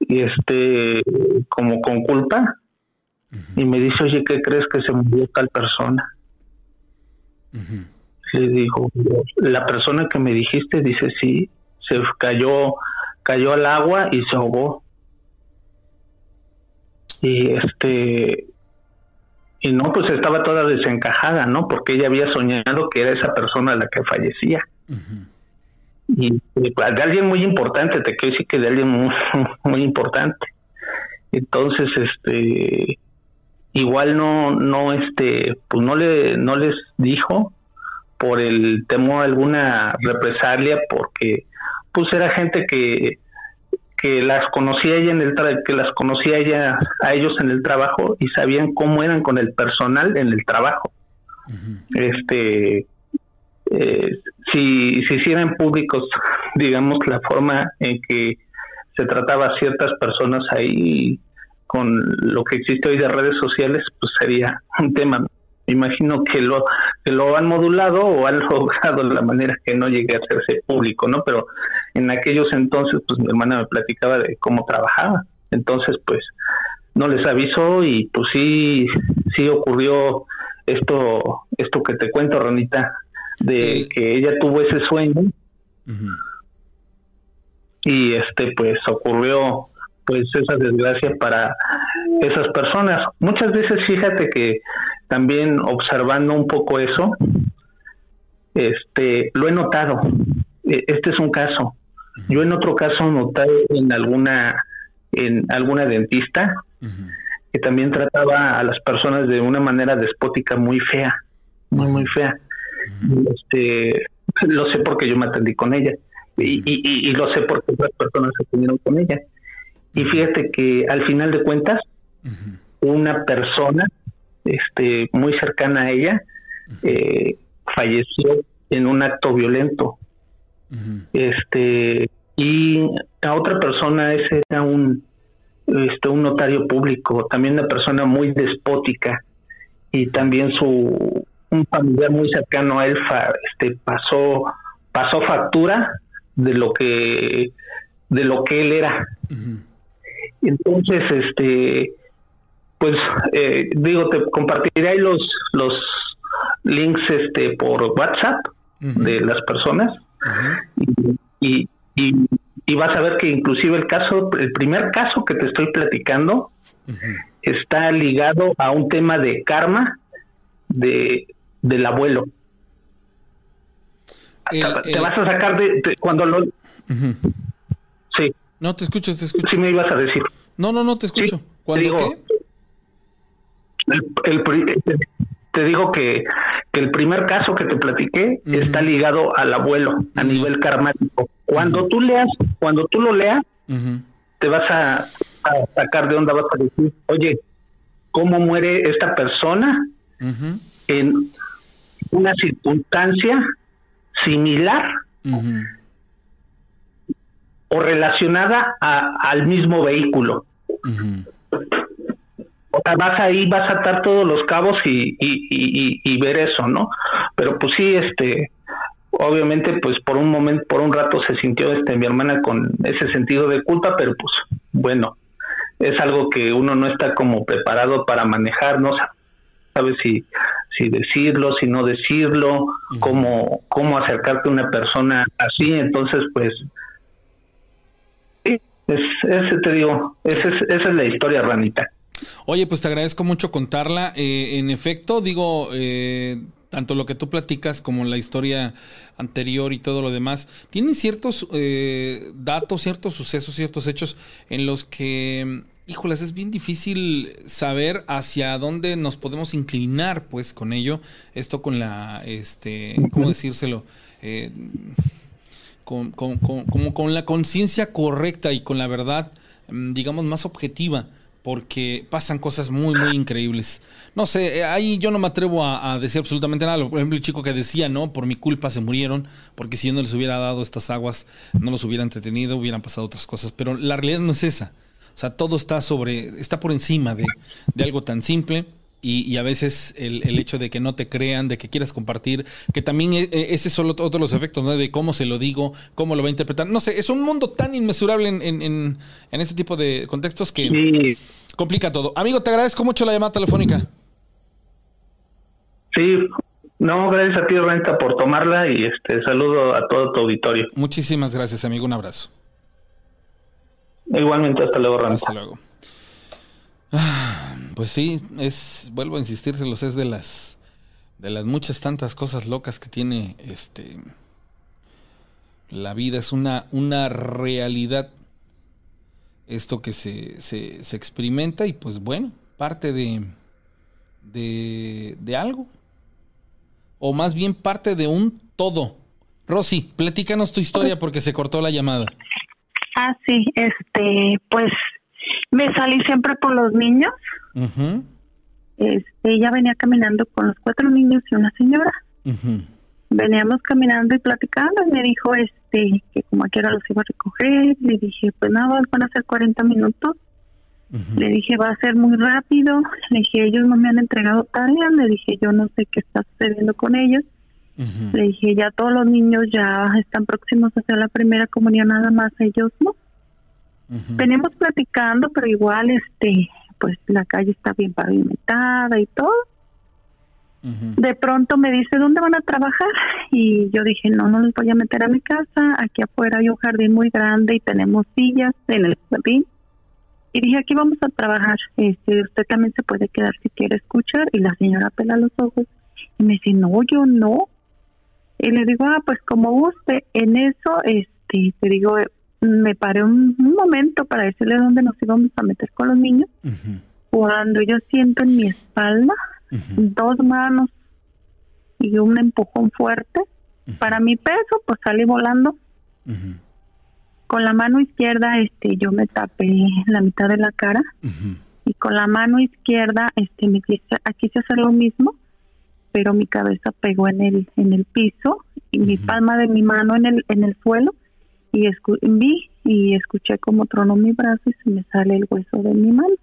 y este como con culpa, y me dice, oye, ¿qué crees que se murió tal persona? le digo, la persona que me dijiste dice sí, se cayó, cayó al agua y se ahogó. Y este, y no, pues estaba toda desencajada, ¿no? Porque ella había soñado que era esa persona la que fallecía. y, pues, de alguien muy importante, te quiero decir que de alguien muy, <laughs> muy importante. Entonces, este, igual no, no, este, pues no le, no les dijo por el temor a alguna represalia, porque pues era gente que, que las conocía ella en el que las conocía ella a ellos en el trabajo y sabían cómo eran con el personal en el trabajo. Este eh, si se hicieran públicos, <laughs> digamos, la forma en que se trataba a ciertas personas ahí con lo que existe hoy de redes sociales, pues sería un tema. Imagino que lo que lo han modulado o han <laughs> logrado de la manera que no llegue a hacerse público, ¿no? Pero en aquellos entonces, pues mi hermana me platicaba de cómo trabajaba. Entonces, pues no les avisó y pues sí, sí ocurrió esto, esto que te cuento, Ronita, de que ella tuvo ese sueño y este pues ocurrió pues esa desgracia para esas personas. Muchas veces fíjate que también observando un poco eso, este lo he notado. E, este es un caso. Yo en otro caso noté en alguna en alguna dentista que también trataba a las personas de una manera despótica muy fea, muy muy fea. Este, lo sé porque yo me atendí con ella y, y, lo sé porque otras personas se atendieron con ella. Y fíjate que al final de cuentas, una persona este, muy cercana a ella eh, falleció en un acto violento. Este y a otra persona ese era un este un notario público, también una persona muy despótica y también su un familiar muy cercano a él este, pasó pasó factura de lo que de lo que él era entonces este pues eh, digo te compartiré ahí los los links este por WhatsApp de las personas y, y, y, vas a ver que inclusive el caso el primer caso que te estoy platicando está ligado a un tema de karma de del abuelo. te, vas a sacar de, cuando lo... Sí. No, te escucho, te escucho. Sí me ibas a decir. No, no, no, te escucho. ¿Cuándo qué? El, te digo que, que, el primer caso que te platiqué está ligado al abuelo a nivel karmático. Cuando tú leas, cuando tú lo leas, te vas a, a, sacar de onda, vas a decir, oye, ¿cómo muere esta persona en una circunstancia similar o relacionada al mismo vehículo. O sea, vas ahí, vas a atar todos los cabos y, y, ver eso, ¿no? Pero pues sí, este, obviamente, pues por un momento, por un rato se sintió este mi hermana con ese sentido de culpa, pero pues bueno, es algo que uno no está como preparado para manejar, no sabe si si decirlo, si no decirlo, cómo, cómo acercarte a una persona así, entonces pues es, ese te digo, esa es, esa es la historia, Ranita. Oye, pues te agradezco mucho contarla. Eh, en efecto, digo, eh, tanto lo que tú platicas como la historia anterior y todo lo demás, tienen ciertos eh, datos, ciertos sucesos, ciertos hechos en los que híjoles, es bien difícil saber hacia dónde nos podemos inclinar, pues, con ello. Esto con la, este, ¿cómo decírselo? Eh, con, como con la conciencia correcta y con la verdad, mm, digamos, más objetiva, porque pasan cosas muy, muy increíbles. No sé, eh, ahí yo no me atrevo a, decir absolutamente nada. Por ejemplo, el chico que decía, ¿no? Por mi culpa se murieron, porque si yo no les hubiera dado estas aguas, no los hubiera entretenido, hubieran pasado otras cosas. Pero la realidad no es esa. O sea, todo está sobre, está por encima de, algo tan simple. Y, a veces el, hecho de que no te crean, de que quieras compartir, que también e, e, ese es solo otro de los efectos, ¿no? De cómo se lo digo, cómo lo va a interpretar. No sé, es un mundo tan inmesurable en, en, en, ese tipo de contextos que complica todo. Amigo, te agradezco mucho la llamada telefónica. Sí, no, gracias a ti, Renta, por tomarla y este saludo a todo tu auditorio. Muchísimas gracias, amigo. Un abrazo. Igualmente, hasta luego, Hasta luego. Ah, pues sí, es, vuelvo a insistírselos, es de las, de las muchas tantas cosas locas que tiene este, La vida es una, una realidad. Esto que se, se, se experimenta y pues bueno, parte de, de, de algo. O más bien parte de un todo. Rosy, platícanos tu historia porque se cortó la llamada. Ah, sí, este, pues me salí siempre por los niños. este, ella venía caminando con los cuatro niños y una señora. Veníamos caminando y platicando y me dijo este que como aquí era los iba a recoger. Le dije, pues nada, van a ser 40 minutos. Le dije, va a ser muy rápido. Le dije, ellos no me han entregado tarea. Le dije, yo no sé qué está sucediendo con ellos. Le dije, ya todos los niños ya están próximos a hacer la primera comunión, nada más ellos no. Venimos platicando, pero igual, este, pues la calle está bien pavimentada y todo. De pronto me dice, ¿dónde van a trabajar? Y yo dije, no, no los voy a meter a mi casa. Aquí afuera hay un jardín muy grande y tenemos sillas en el jardín. Y dije, aquí vamos a trabajar. Este, usted también se puede quedar si quiere escuchar. Y la señora pela los ojos y me dice, no, yo no. Y le digo, ah, pues como guste. En eso, este, te digo, me paré un, momento para decirle dónde nos íbamos a meter con los niños. Cuando yo siento en mi espalda dos manos y un empujón fuerte, para mi peso, pues salí volando. Con la mano izquierda, este, yo me tapé la mitad de la cara y con la mano izquierda, este, me quise, quise hacer lo mismo pero mi cabeza pegó en el en el piso y mi palma de mi mano en el en el suelo y vi y escuché como tronó mi brazo y se me sale el hueso de mi mano.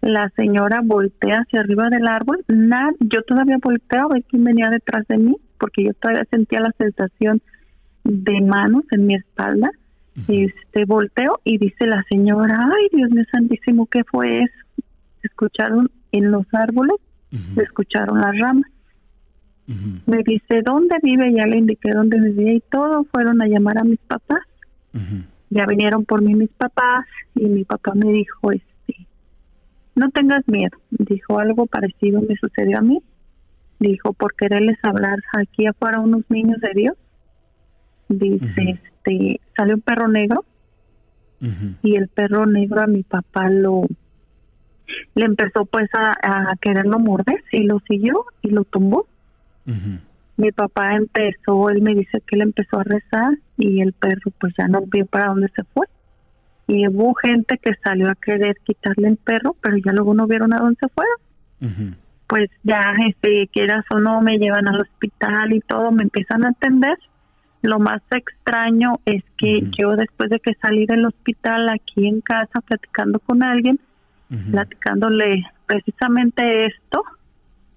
La señora voltea hacia arriba del árbol, nada, yo todavía volteo a ver quién venía detrás de mí, porque yo todavía sentía la sensación de manos en mi espalda. Este volteo y dice la señora, ay Dios mío santísimo, ¿qué fue eso? Escucharon en los árboles me escucharon las ramas. Me dice, ¿dónde vive? Ya le indiqué dónde vivía y todo. Fueron a llamar a mis papás. Ya vinieron por mí mis papás y mi papá me dijo, este, no tengas miedo. Dijo, algo parecido me sucedió a mí. Dijo, por quererles hablar aquí afuera unos niños de Dios. Dice, este, sale un perro negro y el perro negro a mi papá lo le empezó pues a, quererlo morder y lo siguió y lo tumbó. Mi papá empezó, él me dice que él empezó a rezar y el perro pues ya no vio para dónde se fue. Y hubo gente que salió a querer quitarle el perro, pero ya luego no vieron a dónde se fue. Pues ya, este, quieras o no, me llevan al hospital y todo, me empiezan a atender. Lo más extraño es que yo después de que salí del hospital aquí en casa platicando con alguien, platicándole precisamente esto,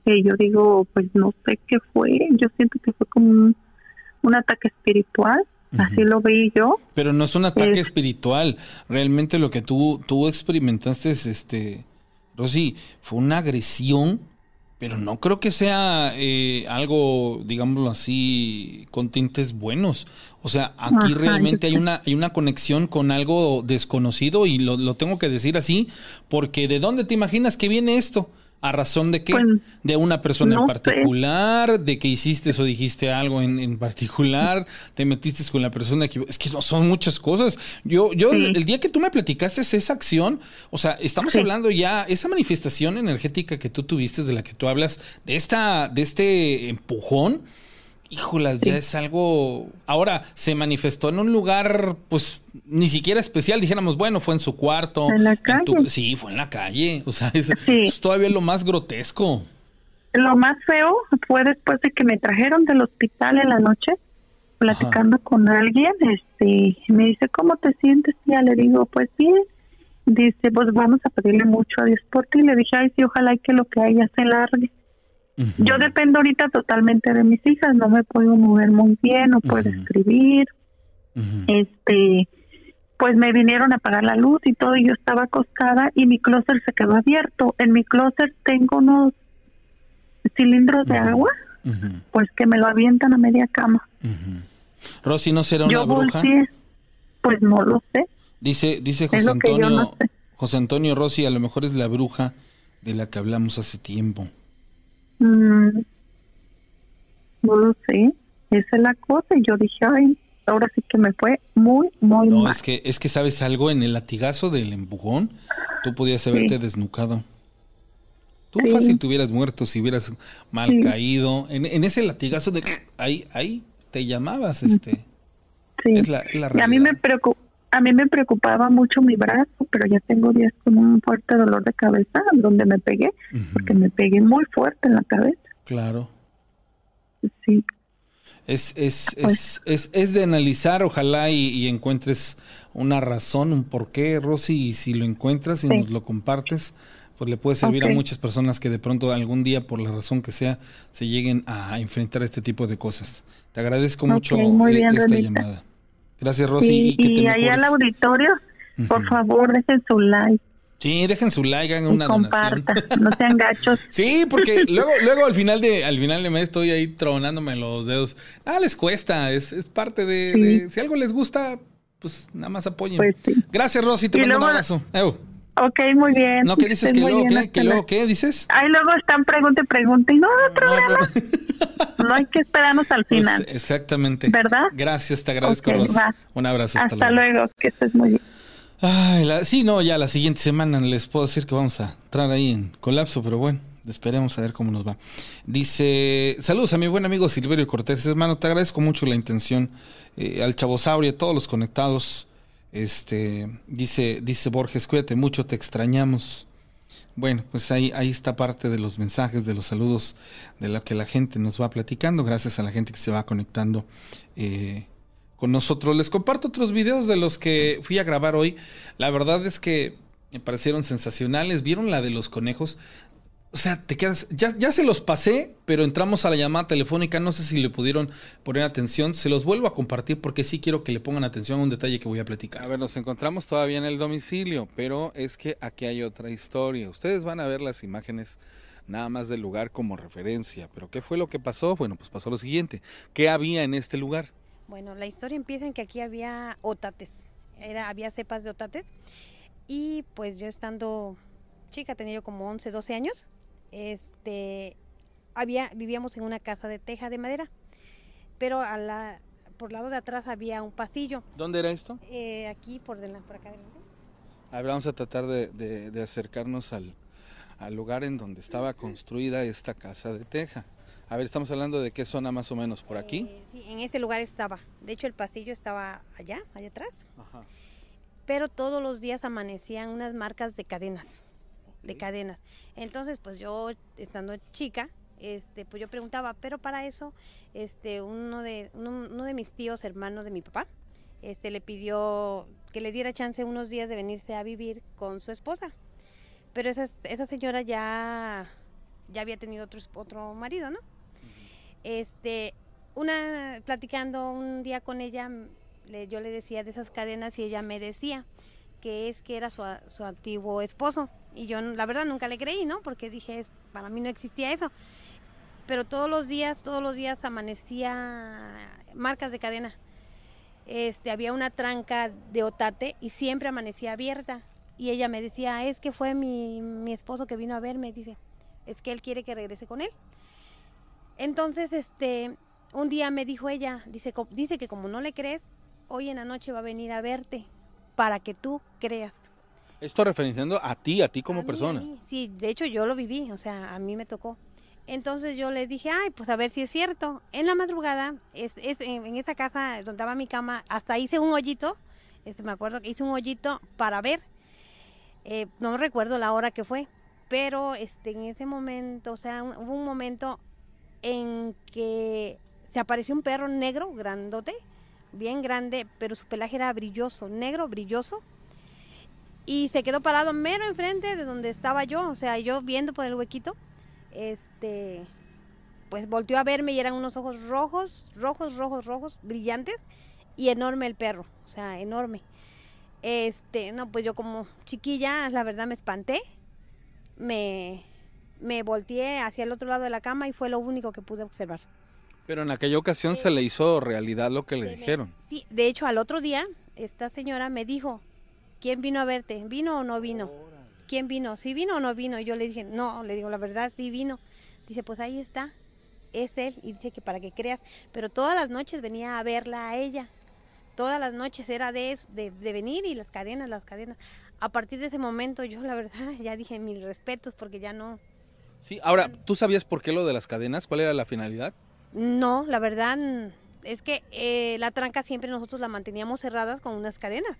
que yo digo, pues no sé qué fue, yo siento que fue como un, ataque espiritual, así lo vi yo. Pero no es un ataque espiritual, realmente lo que tú, tú experimentaste es, este, Rosy, fue una agresión pero no creo que sea eh, algo, digámoslo así, con tintes buenos. O sea, aquí realmente hay una, hay una conexión con algo desconocido y lo, lo, tengo que decir así, porque ¿de dónde te imaginas que viene esto? ¿A razón de qué? Pues, ¿De una persona en particular? ¿De que hiciste o dijiste algo en, particular? ¿Te metiste con la persona que... Es que no son muchas cosas. Yo, yo el día que tú me platicaste esa acción, o sea, estamos hablando ya, esa manifestación energética que tú tuviste, de la que tú hablas, de, esta, de este empujón, Híjolas, ya es algo. Ahora se manifestó en un lugar, pues ni siquiera especial. Dijéramos, bueno, fue en su cuarto. En la calle. Sí, fue en la calle. O sea, es, todavía lo más grotesco. Lo más feo fue después de que me trajeron del hospital en la noche, platicando con alguien. Este, me dice, ¿cómo te sientes? Ya le digo, pues bien. Dice, pues vamos a pedirle mucho a Dios por ti. Le dije, ay, sí, ojalá que lo que haya se largue. Yo dependo ahorita totalmente de mis hijas, no me puedo mover muy bien, no puedo escribir. Este, pues me vinieron a apagar la luz y todo, y yo estaba acostada y mi closet se quedó abierto. En mi closet tengo unos cilindros de agua, pues que me lo avientan a media cama. Rosy, ¿no será una bruja? pues no lo sé. Dice, dice José Antonio, José Antonio Rosy, a lo mejor es la bruja de la que hablamos hace tiempo. Mm, no lo sé, esa es la cosa. Y yo dije, ay, ahora sí que me fue muy, muy mal. No, es que, es que sabes algo, en el latigazo del empujón, tú podías haberte desnucado. Tú fácil te hubieras muerto si hubieras mal caído. En, ese latigazo de ahí, ahí te llamabas, este. Sí. Es la, a mí me preocupa a mí me preocupaba mucho mi brazo, pero ya tengo días con un fuerte dolor de cabeza donde me pegué, porque me pegué muy fuerte en la cabeza. Claro. Sí. Es, es, pues es, es, de analizar, ojalá y, encuentres una razón, un porqué, Rosy, y si lo encuentras y nos lo compartes, pues le puede servir a muchas personas que de pronto algún día, por la razón que sea, se lleguen a enfrentar este tipo de cosas. Te agradezco mucho eh, esta llamada. Gracias, Rosy. y, ahí al auditorio, por favor, dejen su like. Sí, dejen su like, hagan una comparta, no sean gachos. <laughs> sí, porque luego, luego al final de, al final de mes estoy ahí tronándome los dedos. Ah, les cuesta, es, es parte de, si algo les gusta, pues nada más apoyen. Pues Gracias, Rosy, te mando un abrazo. Ok, muy bien. No, ¿qué dices? ¿Que luego, qué? ¿Que luego qué dices? Ahí luego están pregunta y pregunta y no hay problema. <laughs> No, hay que esperarnos al pues, final. exactamente. ¿Verdad? Gracias, te agradezco. Un abrazo. Hasta, hasta luego. que estés muy bien. Ay, la, sí, no, ya la siguiente semana les puedo decir que vamos a entrar ahí en colapso, pero bueno, esperemos a ver cómo nos va. Dice, saludos a mi buen amigo Silverio Cortés, hermano, te agradezco mucho la intención, eh, al Chavosaurio, a todos los conectados. Este, dice, dice Borges, cuídate mucho, te extrañamos. Bueno, pues ahí, ahí está parte de los mensajes, de los saludos, de lo que la gente nos va platicando, gracias a la gente que se va conectando eh, con nosotros. Les comparto otros videos de los que fui a grabar hoy. La verdad es que me parecieron sensacionales. ¿Vieron la de los conejos? O sea, te quedas, ya, ya se los pasé, pero entramos a la llamada telefónica, no sé si le pudieron poner atención, se los vuelvo a compartir porque sí quiero que le pongan atención a un detalle que voy a platicar. A ver, nos encontramos todavía en el domicilio, pero es que aquí hay otra historia. Ustedes van a ver las imágenes nada más del lugar como referencia, pero ¿qué fue lo que pasó? Bueno, pues pasó lo siguiente, ¿qué había en este lugar? Bueno, la historia empieza en que aquí había otates, era, había cepas de otates y pues yo estando chica, tenía yo como 11, 12 años, este, había, vivíamos en una casa de teja de madera, pero a la, por lado de atrás había un pasillo. ¿Dónde era esto? Eh, aquí, por, delante, por acá adelante. A ver, vamos a tratar de, de, acercarnos al, al lugar en donde estaba construida esta casa de teja. A ver, estamos hablando de qué zona más o menos, por aquí. Eh, sí, en ese lugar estaba. De hecho, el pasillo estaba allá, allá atrás. Ajá. Pero todos los días amanecían unas marcas de cadenas, de cadenas. Entonces, pues yo, estando chica, este, pues yo preguntaba, pero para eso, este, uno de, uno, de mis tíos, hermanos de mi papá, este, le pidió que le diera chance unos días de venirse a vivir con su esposa. Pero esa, esa señora ya, ya había tenido otro, otro marido, ¿no? Este, una, platicando un día con ella, yo le decía de esas cadenas y ella me decía que es que era su, su antiguo esposo. Y yo la verdad nunca le creí, ¿no? Porque dije, para mí no existía eso. Pero todos los días, todos los días amanecía marcas de cadena. Este, había una tranca de otate y siempre amanecía abierta. Y ella me decía, es que fue mi, mi esposo que vino a verme, dice, es que él quiere que regrese con él. Entonces, este, un día me dijo ella, dice, dice que como no le crees, hoy en la noche va a venir a verte para que tú creas. Esto referenciando a ti, a ti como persona. Sí, de hecho yo lo viví, o sea, a mí me tocó. Entonces yo les dije, ay, pues a ver si es cierto. En la madrugada, es, en, esa casa donde estaba mi cama, hasta hice un hoyito, este, me acuerdo que hice un hoyito para ver. Eh, no recuerdo la hora que fue, pero este, en ese momento, o sea, hubo un momento en que se apareció un perro negro, grandote, bien grande, pero su pelaje era brilloso, negro, brilloso. Y se quedó parado mero enfrente de donde estaba yo, o sea, yo viendo por el huequito. Este, pues volteó a verme y eran unos ojos rojos, rojos, rojos, rojos, brillantes y enorme el perro, o sea, enorme. Este, no, pues yo como chiquilla, la verdad me espanté. Me, me volteé hacia el otro lado de la cama y fue lo único que pude observar. Pero en aquella ocasión se le hizo realidad lo que le dijeron. Sí, de hecho al otro día esta señora me dijo, ¿quién vino a verte? ¿Vino o no vino? ¿Quién vino? ¿Sí vino o no vino? Y yo le dije, no, le digo la verdad, sí vino. Dice, pues ahí está, es él. Y dice que para que creas, pero todas las noches venía a verla a ella. todas las noches era de, de, de venir y las cadenas, las cadenas. A partir de ese momento yo la verdad <laughs> ya dije mis respetos porque ya no... Sí, ahora, ¿tú sabías por qué lo de las cadenas? ¿Cuál era la finalidad? No, la verdad es que eh, la tranca siempre nosotros la manteníamos cerradas con unas cadenas.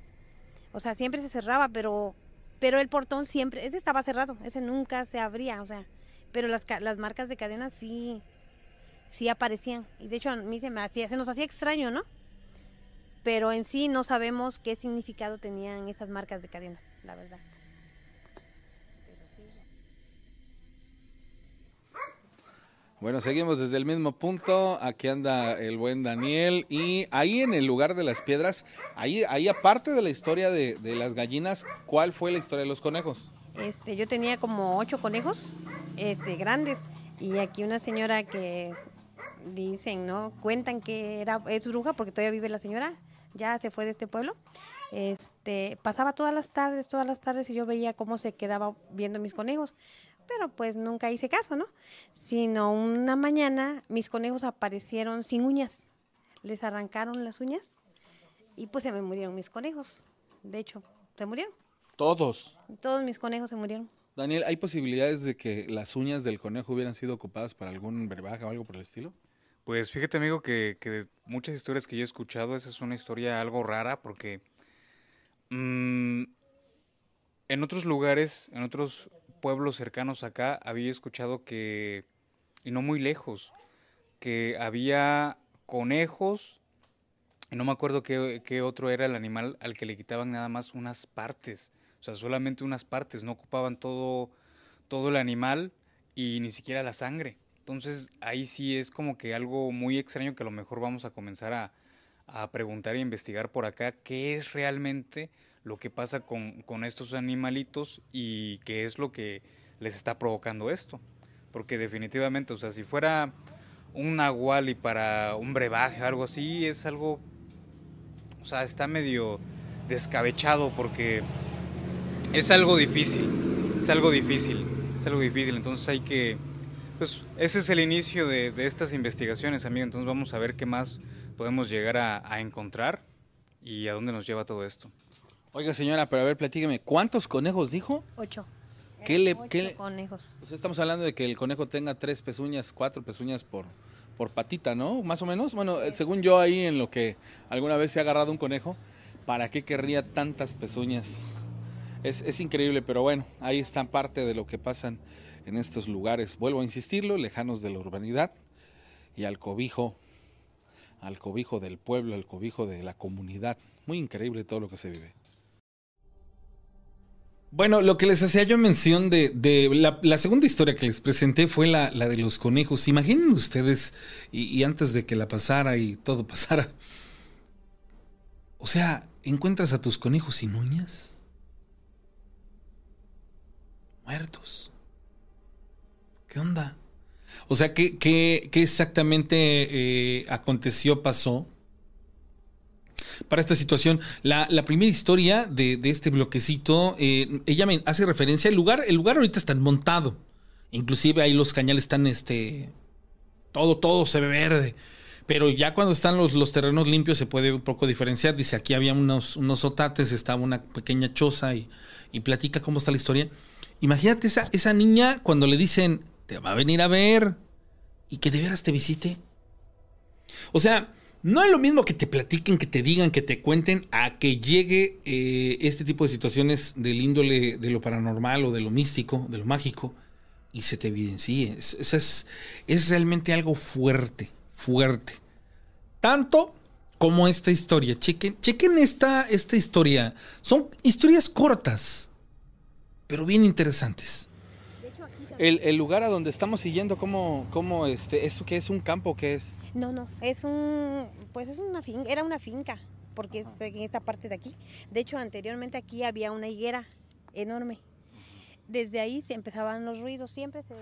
O sea, siempre se cerraba, pero pero el portón siempre, ese estaba cerrado, ese nunca se abría, o sea, pero las, las marcas de cadenas sí sí aparecían. Y de hecho a mí se me hacía, se nos hacía extraño, ¿no? Pero en sí no sabemos qué significado tenían esas marcas de cadenas, la verdad. Bueno, seguimos desde el mismo punto. Aquí anda el buen Daniel. Y ahí en el lugar de las piedras, ahí, ahí aparte de la historia de, de las gallinas, ¿cuál fue la historia de los conejos? Este, yo tenía como ocho conejos, este, grandes. Y aquí una señora que dicen, ¿no? Cuentan que era, es bruja porque todavía vive la señora, ya se fue de este pueblo. Este, pasaba todas las tardes, todas las tardes y yo veía cómo se quedaba viendo mis conejos pero pues nunca hice caso, ¿no? Sino una mañana mis conejos aparecieron sin uñas, les arrancaron las uñas y pues se me murieron mis conejos. De hecho, se murieron. Todos. Todos mis conejos se murieron. Daniel, ¿hay posibilidades de que las uñas del conejo hubieran sido ocupadas para algún brebaje o algo por el estilo? Pues fíjate amigo que, que muchas historias que yo he escuchado, esa es una historia algo rara porque mmm, en otros lugares, en otros pueblos cercanos acá había escuchado que, y no muy lejos, que había conejos, y no me acuerdo qué, qué, otro era el animal al que le quitaban nada más unas partes, o sea, solamente unas partes, no ocupaban todo, todo el animal y ni siquiera la sangre. Entonces ahí sí es como que algo muy extraño que a lo mejor vamos a comenzar a, a preguntar e investigar por acá qué es realmente lo que pasa con, con estos animalitos y qué es lo que les está provocando esto. Porque definitivamente, o sea, si fuera un nahual y para un brebaje o algo así, es algo, o sea, está medio descabechado porque es algo difícil, es algo difícil, es algo difícil. Entonces hay que, pues ese es el inicio de, de estas investigaciones, amigo. Entonces vamos a ver qué más podemos llegar a, a encontrar y a dónde nos lleva todo esto. Oiga, señora, pero a ver, platíqueme, ¿cuántos conejos dijo? Ocho. ¿Qué le, Ocho qué conejos. Estamos hablando de que el conejo tenga tres pezuñas, cuatro pezuñas por, por patita, ¿no? Más o menos. Bueno, sí. según yo ahí en lo que alguna vez se ha agarrado un conejo, ¿para qué querría tantas pezuñas? Es, es increíble, pero bueno, ahí están parte de lo que pasan en estos lugares. Vuelvo a insistirlo, lejanos de la urbanidad y al cobijo, al cobijo del pueblo, al cobijo de la comunidad. Muy increíble todo lo que se vive. Bueno, lo que les hacía yo mención de, de la, segunda historia que les presenté fue la, la de los conejos. Imaginen ustedes, y, y, antes de que la pasara y todo <laughs> pasara, o sea, encuentras a tus conejos sin uñas, muertos. ¿Qué onda? O sea, ¿qué, qué, qué exactamente eh, aconteció, pasó? Para esta situación. La, la primera historia de, este bloquecito, eh, ella hace referencia al lugar. El lugar ahorita está montado. Inclusive ahí los cañales están, este, todo, todo se ve verde. Pero ya cuando están los, terrenos limpios se puede un poco diferenciar. Dice, aquí había unos, unos otates, estaba una pequeña choza y, y platica cómo está la historia. Imagínate esa, esa niña cuando le dicen, te va a venir a ver y que de veras te visite. O sea, no es lo mismo que te platiquen, que te digan, que te cuenten, a que llegue eh, este tipo de situaciones del índole de lo paranormal o de lo místico, de lo mágico, y se te evidencie. Es, es, es, realmente algo fuerte, fuerte. Tanto como esta historia. Chequen, chequen esta, esta historia. Son historias cortas, pero bien interesantes. El, el, lugar a donde estamos siguiendo, ¿cómo, cómo este, ¿eso qué es? ¿Un campo? ¿Qué es? No, no, es un, pues es una finca, era una finca, porque es en esta parte de aquí. De hecho, anteriormente aquí había una higuera enorme. Desde ahí se empezaban los ruidos, siempre se,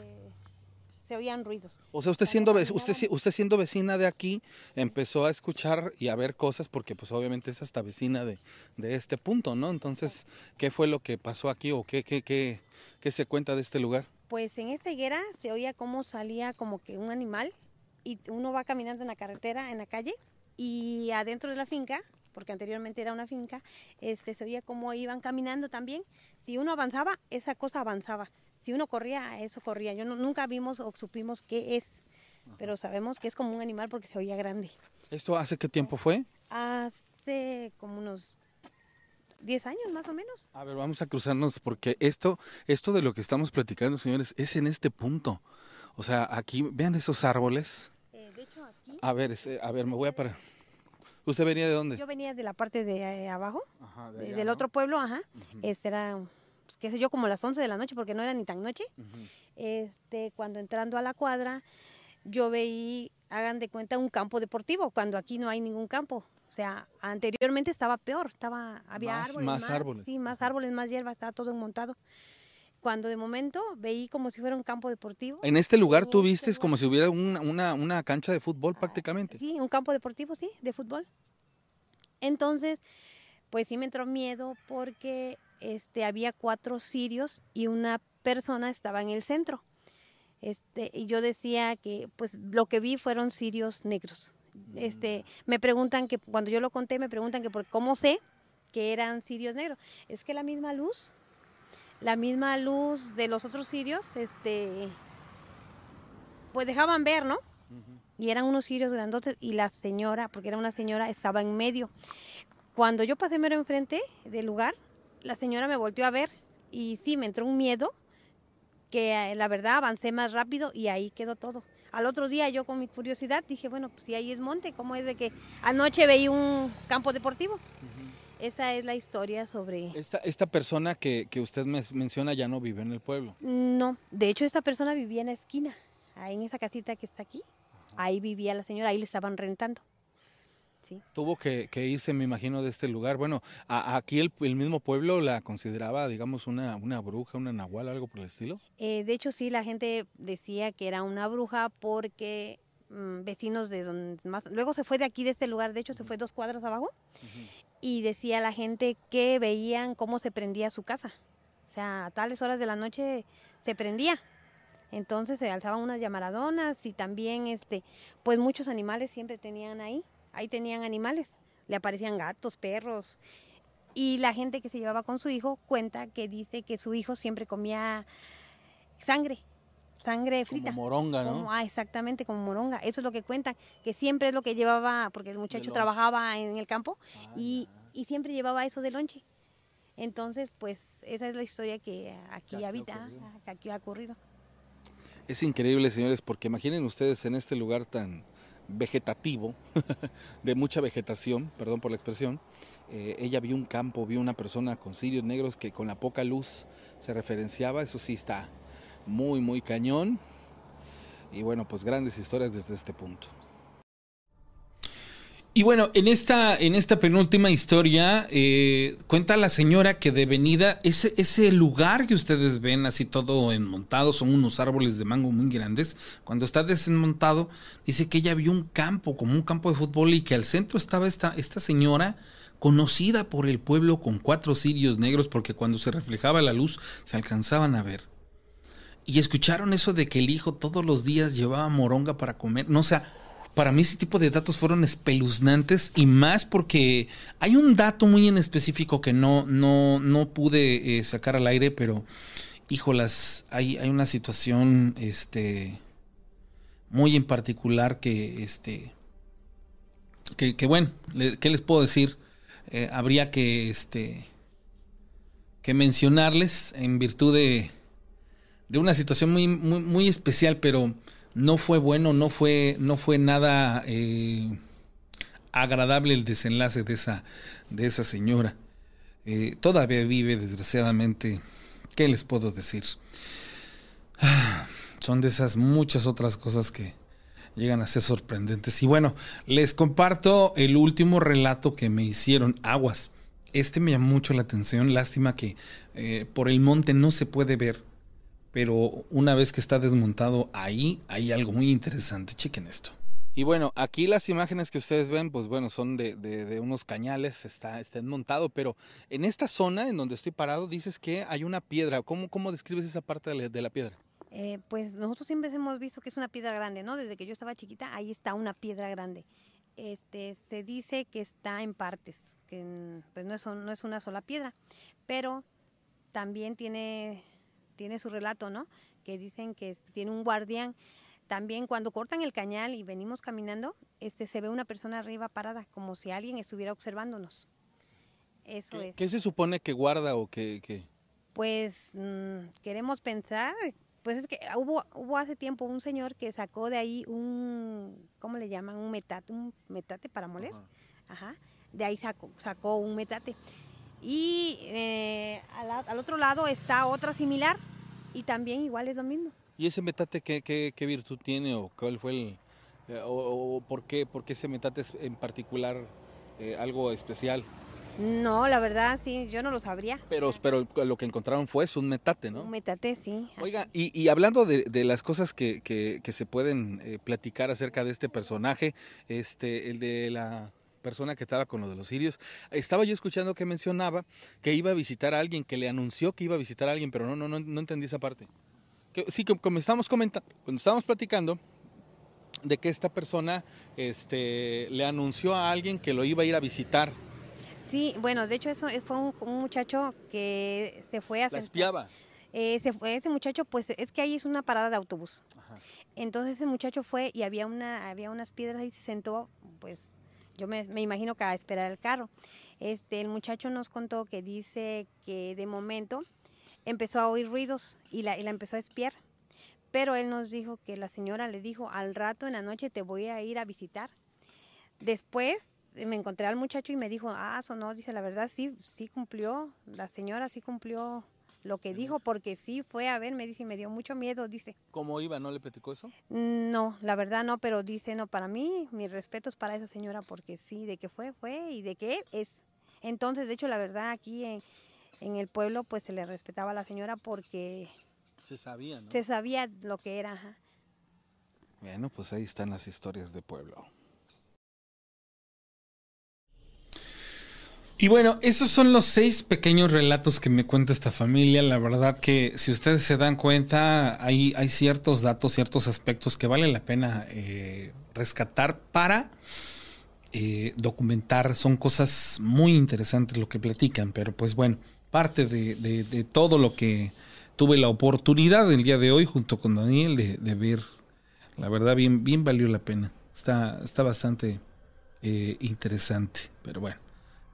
se oían ruidos. O sea, usted siendo, usted, usted siendo vecina de aquí, empezó a escuchar y a ver cosas, porque pues obviamente es hasta vecina de, de este punto, ¿no? Entonces, ¿qué fue lo que pasó aquí o qué, qué, qué, qué se cuenta de este lugar? Pues en esta higuera se oía cómo salía como que un animal y uno va caminando en la carretera, en la calle, y adentro de la finca porque anteriormente era una finca, este, se oía cómo iban caminando también. Si uno avanzaba, esa cosa avanzaba. Si uno corría, eso corría. Yo nunca vimos o supimos qué es, pero sabemos que es como un animal porque se oía grande. ¿Esto hace qué tiempo fue? Hace como unos 10 años más o menos. A ver, vamos a cruzarnos porque esto, esto de lo que estamos platicando, señores, es en este punto. O sea, aquí, vean esos árboles. Eh, de hecho, aquí. A ver, a ver, me voy a parar. ¿Usted venía de dónde? Yo venía de la parte de eh, abajo, ajá, del otro pueblo, ajá. Este era, pues, qué sé yo, como las 11 de la noche, porque no era ni tan noche. Este, cuando entrando a la cuadra, yo veí, hagan de cuenta, un campo deportivo, cuando aquí no hay ningún campo. O sea, anteriormente estaba peor, estaba, había árboles. Más, árboles. Sí, más árboles, más hierba, estaba todo montado. Cuando de momento veí como si fuera un campo deportivo. En este lugar tú este viste como si hubiera una, una, cancha de fútbol ah, prácticamente. Sí, un campo deportivo, sí, de fútbol. Entonces, pues sí me entró miedo porque este, había cuatro sirios y una persona estaba en el centro. Este, y yo decía que pues lo que vi fueron sirios negros. Este, me preguntan que cuando yo lo conté, me preguntan que por cómo sé que eran sirios negros. Es que la misma luz, la misma luz de los otros sirios, este, pues dejaban ver, ¿no? Y eran unos sirios grandotes y la señora, porque era una señora, estaba en medio. Cuando yo pasé mero enfrente del lugar, la señora me volteó a ver y sí, me entró un miedo que eh, la verdad avancé más rápido y ahí quedó todo. Al otro día yo con mi curiosidad dije, bueno, pues si ahí es monte, ¿cómo es de que anoche veí un campo deportivo? Esa es la historia sobre... Esta, esta persona que, que usted me menciona ya no vive en el pueblo. No, de hecho esta persona vivía en la esquina, ahí en esa casita que está aquí. Ahí vivía la señora, ahí le estaban rentando. Tuvo que, irse, me imagino, de este lugar. Bueno, aquí el, mismo pueblo la consideraba, digamos, una, una bruja, una nahual, algo por el estilo. Eh, de hecho, sí, la gente decía que era una bruja porque mm, vecinos de donde más... Luego se fue de aquí, de este lugar, de hecho, se fue dos cuadras abajo. Y decía la gente que veían cómo se prendía su casa. O sea, a tales horas de la noche se prendía. Entonces se alzaban unas llamaradonas y también, este, pues muchos animales siempre tenían ahí ahí tenían animales, le aparecían gatos, perros. Y la gente que se llevaba con su hijo cuenta que dice que su hijo siempre comía sangre, sangre frita. Como moronga, ¿no? ah, exactamente, como moronga. Eso es lo que cuentan, que siempre es lo que llevaba, porque el muchacho trabajaba en el campo ah, y, siempre llevaba eso de lonche. Entonces, pues esa es la historia que aquí habita, que aquí ha ocurrido. Es increíble, señores, porque imaginen ustedes en este lugar tan, vegetativo, <laughs> de mucha vegetación, perdón por la expresión, eh, ella vio un campo, vio una persona con cirios negros que con la poca luz se referenciaba, eso sí está muy, muy cañón. Y bueno, pues grandes historias desde este punto. Y bueno, en esta, en esta penúltima historia, eh, cuenta la señora que de venida, ese, ese lugar que ustedes ven así todo enmontado, son unos árboles de mango muy grandes. Cuando está desmontado, dice que ella vio un campo, como un campo de fútbol, y que al centro estaba esta, esta señora conocida por el pueblo con cuatro cirios negros, porque cuando se reflejaba la luz se alcanzaban a ver. Y escucharon eso de que el hijo todos los días llevaba moronga para comer. No, sea, para mí ese tipo de datos fueron espeluznantes y más porque hay un dato muy en específico que no, no, no pude eh, sacar al aire, pero híjolas, hay, hay una situación este, muy en particular que, este, que, bueno, ¿qué les puedo decir? Eh, habría que, este, que mencionarles en virtud de, de una situación muy, muy, muy especial, pero no fue bueno, no fue, no fue nada eh, agradable el desenlace de esa, de esa señora. Eh, todavía vive, desgraciadamente. ¿Qué les puedo decir? <sighs> son de esas muchas otras cosas que llegan a ser sorprendentes. Y bueno, les comparto el último relato que me hicieron aguas. Este me llamó mucho la atención. Lástima que eh, por el monte no se puede ver pero una vez que está desmontado ahí hay algo muy interesante. Chequen esto. Y bueno, aquí las imágenes que ustedes ven, pues bueno, son de, de, unos cañales, está, está desmontado, pero en esta zona en donde estoy parado dices que hay una piedra. ¿Cómo, cómo describes esa parte de la, piedra? Eh, pues nosotros siempre hemos visto que es una piedra grande, ¿no? Desde que yo estaba chiquita, ahí está una piedra grande. este, se dice que está en partes, que pues no es, no es una sola piedra, pero también tiene, tiene su relato, ¿no? Que dicen que tiene un guardián. También cuando cortan el cañal y venimos caminando, este, se ve una persona arriba parada, como si alguien estuviera observándonos. Eso ¿Qué, es. ¿Qué se supone que guarda o que...? Pues mm, queremos pensar, pues es que hubo, hubo hace tiempo un señor que sacó de ahí un, ¿cómo le llaman? Un metate, un metate para moler. Ajá. De ahí sacó, sacó un metate. Y eh, al, otro lado está otra similar y también igual es lo mismo. ¿Y ese metate qué, qué, virtud tiene o cuál fue el... Eh, o, por, qué, por qué ese metate es en particular eh, algo especial? No, la verdad, sí, yo no lo sabría. Pero, pero lo que encontraron fue un metate, ¿no? Un metate, sí. Oiga, y, hablando de, las cosas que, que, que se pueden eh, platicar acerca de este personaje, este, el de la persona que estaba con lo de los sirios, estaba yo escuchando que mencionaba que iba a visitar a alguien, que le anunció que iba a visitar a alguien, pero no, no, no, no entendí esa parte. Que, sí, como estábamos comentando, cuando estábamos platicando, de que esta persona este, le anunció a alguien que lo iba a ir a visitar Sí, bueno, de hecho eso fue un, muchacho que se fue a... La espiaba. Eh, fue, ese muchacho, pues es que ahí es una parada de autobús. Entonces ese muchacho fue y había, una, había unas piedras y se sentó, pues yo me, imagino que a esperar el carro. Este, el muchacho nos contó que dice que de momento empezó a oír ruidos y la, y la empezó a espiar. Pero él nos dijo que la señora le dijo, al rato en la noche te voy a ir a visitar. Después me encontré al muchacho y me dijo, ah, eso no, dice, la verdad sí, sí cumplió, la señora sí cumplió lo que dijo, porque sí fue a ver, me dice, y me dio mucho miedo, dice. ¿Cómo iba? ¿No le platicó eso? No, la verdad no, pero dice, no, para mí, mis respetos para esa señora, porque sí, de que fue, fue, y de que es. Entonces, de hecho, la verdad, aquí en, en el pueblo, pues se le respetaba a la señora porque... Se sabía, ¿no? Se sabía lo que era. Bueno, pues ahí están las historias de pueblo. Y bueno, esos son los seis pequeños relatos que me cuenta esta familia. La verdad que si ustedes se dan cuenta, hay, hay ciertos datos, ciertos aspectos que vale la pena eh, rescatar para eh, documentar. Son cosas muy interesantes lo que platican, pero pues bueno, parte de, todo lo que tuve la oportunidad el día de hoy junto con Daniel de, ver, la verdad bien, bien valió la pena. Está, está bastante eh, interesante, pero bueno.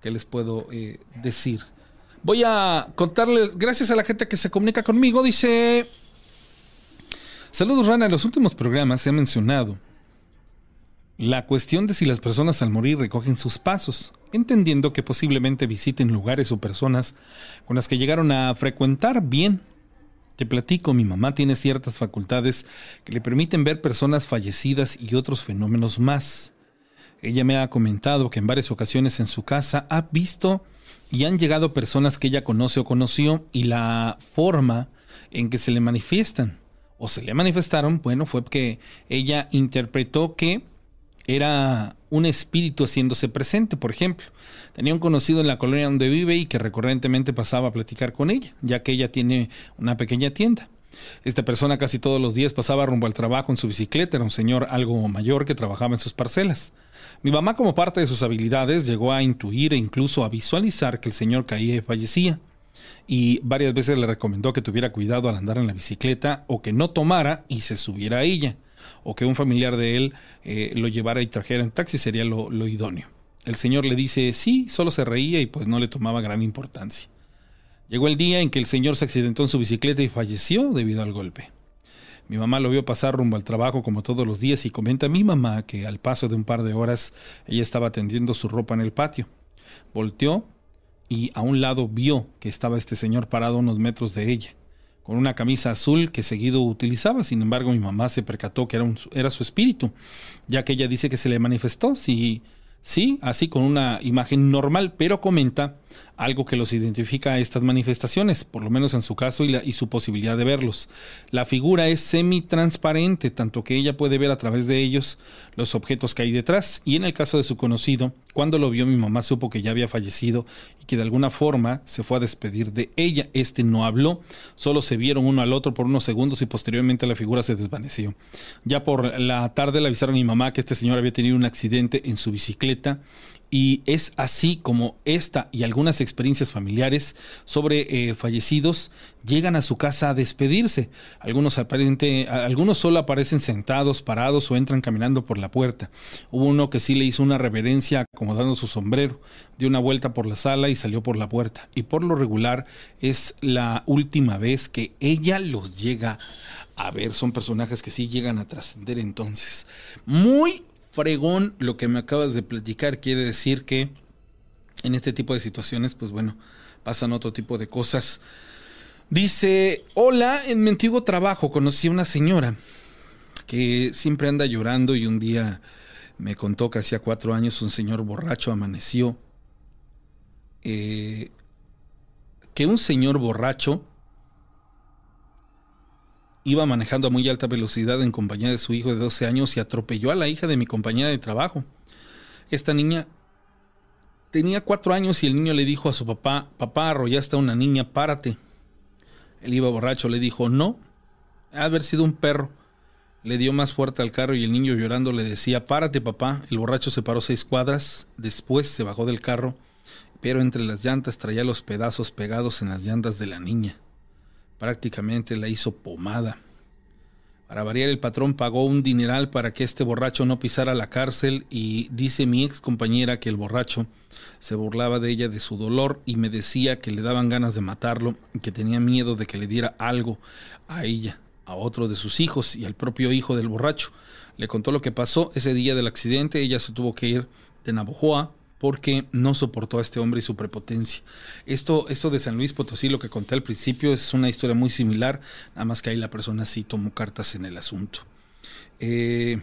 ¿Qué les puedo eh, decir? Voy a contarles, gracias a la gente que se comunica conmigo, dice... Saludos Rana, en los últimos programas se ha mencionado la cuestión de si las personas al morir recogen sus pasos, entendiendo que posiblemente visiten lugares o personas con las que llegaron a frecuentar bien. Te platico, mi mamá tiene ciertas facultades que le permiten ver personas fallecidas y otros fenómenos más. Ella me ha comentado que en varias ocasiones en su casa ha visto y han llegado personas que ella conoce o conoció y la forma en que se le manifiestan o se le manifestaron, bueno, fue que ella interpretó que era un espíritu haciéndose presente, por ejemplo. Tenía un conocido en la colonia donde vive y que recurrentemente pasaba a platicar con ella, ya que ella tiene una pequeña tienda. Esta persona casi todos los días pasaba rumbo al trabajo en su bicicleta, era un señor algo mayor que trabajaba en sus parcelas. Mi mamá, como parte de sus habilidades, llegó a intuir e incluso a visualizar que el señor caía y fallecía. Y varias veces le recomendó que tuviera cuidado al andar en la bicicleta o que no tomara y se subiera a ella, o que un familiar de él eh, lo llevara y trajera en taxi sería lo, lo idóneo. El señor le dice sí, solo se reía y pues no le tomaba gran importancia. Llegó el día en que el señor se accidentó en su bicicleta y falleció debido al golpe. Mi mamá lo vio pasar rumbo al trabajo como todos los días y comenta a mi mamá que al paso de un par de horas ella estaba tendiendo su ropa en el patio. Volteó y a un lado vio que estaba este señor parado unos metros de ella, con una camisa azul que seguido utilizaba. Sin embargo, mi mamá se percató que era, era su espíritu, ya que ella dice que se le manifestó. Si Sí, así con una imagen normal, pero comenta algo que los identifica a estas manifestaciones, por lo menos en su caso y, y su posibilidad de verlos. La figura es semi-transparente, tanto que ella puede ver a través de ellos los objetos que hay detrás, y en el caso de su conocido, Cuando lo vio mi mamá supo que ya había fallecido y que de alguna forma se fue a despedir de ella. Este no habló, solo se vieron uno al otro por unos segundos y posteriormente la figura se desvaneció. Ya por la tarde le avisaron a mi mamá que este señor había tenido un accidente en su bicicleta y es así como esta y algunas experiencias familiares sobre eh, fallecidos llegan a su casa a despedirse. Algunos, aparente, algunos solo aparecen sentados, parados o entran caminando por la puerta. Hubo uno que sí le hizo una reverencia acomodando su sombrero, dio una vuelta por la sala y salió por la puerta. Y por lo regular es la última vez que ella los llega a ver. Son personajes que sí llegan a trascender entonces. Muy fregón lo que me acabas de platicar. Quiere decir que en este tipo de situaciones, pues bueno, pasan otro tipo de cosas. Dice, hola, en mi antiguo trabajo conocí a una señora que siempre anda llorando y un día me contó que hacía cuatro años un señor borracho amaneció. Eh, que un señor borracho Iba manejando a muy alta velocidad en compañía de su hijo de 12 años y atropelló a la hija de mi compañera de trabajo. Esta niña tenía cuatro años y el niño le dijo a su papá, papá, arrollaste a una niña, párate. Él iba borracho, le dijo, no, ha haber sido un perro. Le dio más fuerte al carro y el niño llorando le decía, párate papá. El borracho se paró seis cuadras, después se bajó del carro, pero entre las llantas traía los pedazos pegados en las llantas de la niña prácticamente la hizo pomada. Para variar, el patrón pagó un dineral para que este borracho no pisara la cárcel y dice mi ex compañera que el borracho se burlaba de ella de su dolor y me decía que le daban ganas de matarlo y que tenía miedo de que le diera algo a ella, a otro de sus hijos y al propio hijo del borracho. Le contó lo que pasó ese día del accidente, ella se tuvo que ir de Navojoa porque no soportó a este hombre y su prepotencia. Esto, esto de San Luis Potosí, lo que conté al principio, es una historia muy similar, nada más que ahí la persona sí tomó cartas en el asunto. Eh,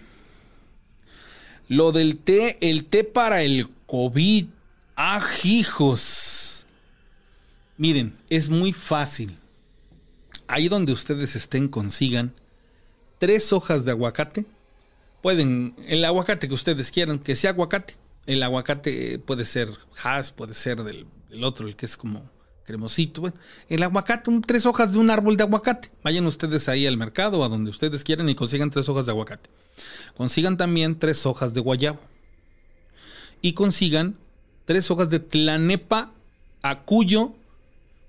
lo del té, el té para el COVID. ¡Ajijos! Miren, es muy fácil. Ahí donde ustedes estén, consigan tres hojas de aguacate. Pueden, el aguacate que ustedes quieran, que sea aguacate el aguacate puede ser has, puede ser del, otro, el que es como cremosito. el aguacate, tres hojas de un árbol de aguacate. Vayan ustedes ahí al mercado, a donde ustedes quieran y consigan tres hojas de aguacate. Consigan también tres hojas de guayabo. Y consigan tres hojas de tlanepa acuyo,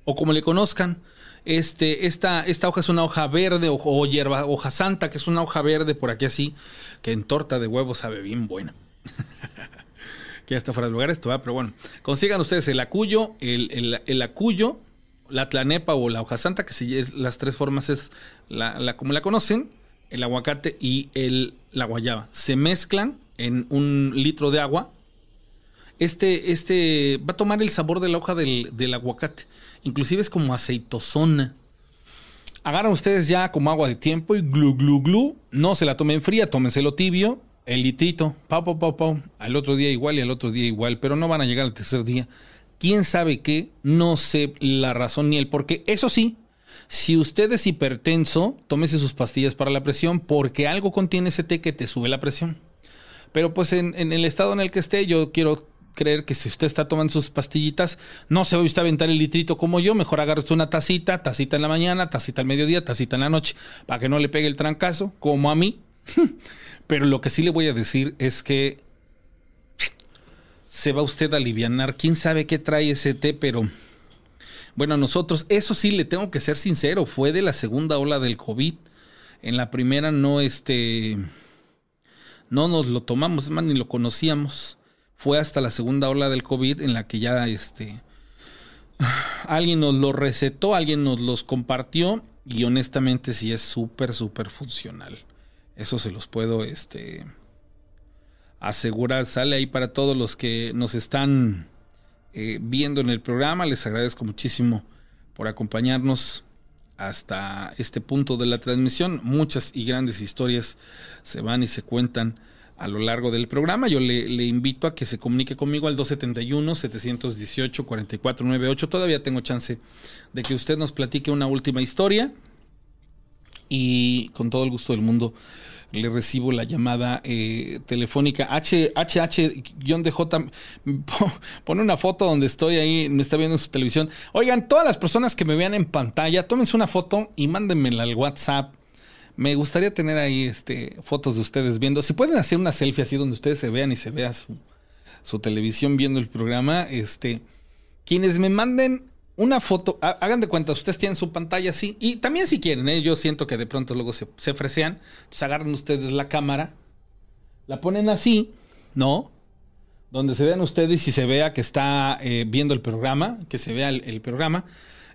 o como le conozcan. Este, esta, esta hoja es una hoja verde o, o hierba, hoja santa, que es una hoja verde por aquí así, que en torta de huevo sabe bien buena. <laughs> ya está fuera de lugar esto, pero bueno, consigan ustedes el acuyo, el, el, acuyo, la tlanepa o la hoja santa, que si es, las tres formas es la, como la conocen, el aguacate y el, la guayaba. Se mezclan en un litro de agua. Este, este va a tomar el sabor de la hoja del, del aguacate. Inclusive es como aceitosona. Agarran ustedes ya como agua de tiempo y glu, glu, glu. No se la tomen fría, tómenselo tibio el litrito, pau, pau, pau, pau, al otro día igual y al otro día igual, pero no van a llegar al tercer día. ¿Quién sabe qué? No sé la razón ni el por qué. Eso sí, si usted es hipertenso, tómese sus pastillas para la presión, porque algo contiene ese té que te sube la presión. Pero pues en, el estado en el que esté, yo quiero creer que si usted está tomando sus pastillitas, no se va a usted aventar el litrito como yo, mejor agarre usted una tacita, tacita en la mañana, tacita al mediodía, tacita en la noche, para que no le pegue el trancazo, como a mí. <laughs> Pero lo que sí le voy a decir es que se va usted a alivianar. ¿Quién sabe qué trae ese té? Pero bueno, nosotros, eso sí le tengo que ser sincero, fue de la segunda ola del COVID. En la primera no, este, no nos lo tomamos, más ni lo conocíamos. Fue hasta la segunda ola del COVID en la que ya, este, alguien nos lo recetó, alguien nos los compartió y honestamente sí es súper, súper funcional. Eso se los puedo este, asegurar. Sale ahí para todos los que nos están eh, viendo en el programa. Les agradezco muchísimo por acompañarnos hasta este punto de la transmisión. Muchas y grandes historias se van y se cuentan a lo largo del programa. Yo le, le invito a que se comunique conmigo al 271-718-4498. Todavía tengo chance de que usted nos platique una última historia y con todo el gusto del mundo le recibo la llamada eh, telefónica. HHH-DJ pone una foto donde estoy ahí, me está viendo en su televisión. Oigan, todas las personas que me vean en pantalla, tómense una foto y mándenmela al WhatsApp. Me gustaría tener ahí este, fotos de ustedes viendo. Si pueden hacer una selfie así donde ustedes se vean y se vea su, su televisión viendo el programa, este, quienes me manden una foto, hagan de cuenta, ustedes tienen su pantalla así, y también si quieren, ¿eh? yo siento que de pronto luego se, se fresean, entonces agarran ustedes la cámara, la ponen así, ¿no? Donde se vean ustedes y se vea que está eh, viendo el programa, que se vea el, programa,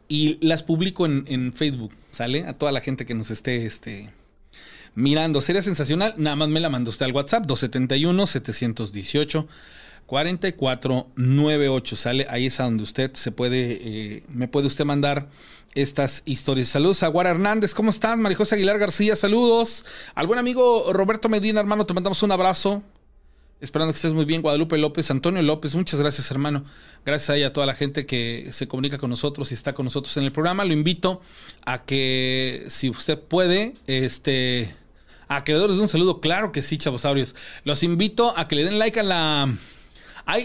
y las publico en, en, Facebook, ¿sale? A toda la gente que nos esté este, mirando. Sería sensacional, nada más me la mandó usted al WhatsApp, 271-718. 4498 sale ahí es a donde usted se puede eh, me puede usted mandar estas historias. Saludos a Guara Hernández, ¿cómo estás? Marijosa Aguilar García, saludos. Al buen amigo Roberto Medina, hermano, te mandamos un abrazo. Esperando que estés muy bien, Guadalupe López, Antonio López, muchas gracias, hermano. Gracias a ella, a toda la gente que se comunica con nosotros y está con nosotros en el programa. Lo invito a que, si usted puede, este, a que le un saludo, claro que sí, chavosaurios. Los invito a que le den like a la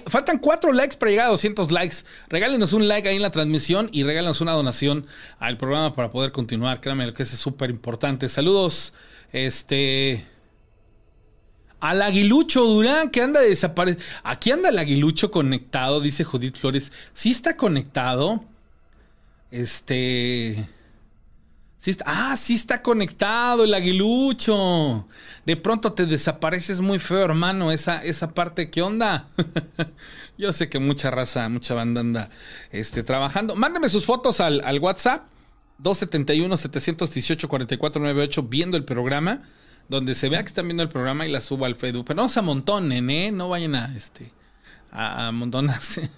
faltan cuatro likes para llegar a 200 likes. Regálenos un like ahí en la transmisión y regálenos una donación al programa para poder continuar. Créanme que es súper importante. Saludos, este... Al aguilucho Durán, que anda desaparecido. Aquí anda el aguilucho conectado, dice Judith Flores. Sí está conectado. Este ah, sí está conectado el aguilucho. De pronto te desapareces muy feo, hermano. Esa, esa parte, ¿qué onda? <laughs> Yo sé que mucha raza, mucha banda anda este, trabajando. Mándame sus fotos al, WhatsApp. 271-718-4498 viendo el programa. Donde se vea que están viendo el programa y la subo al Facebook. Pero no se amontonen, ¿eh? No vayan a este a amontonarse.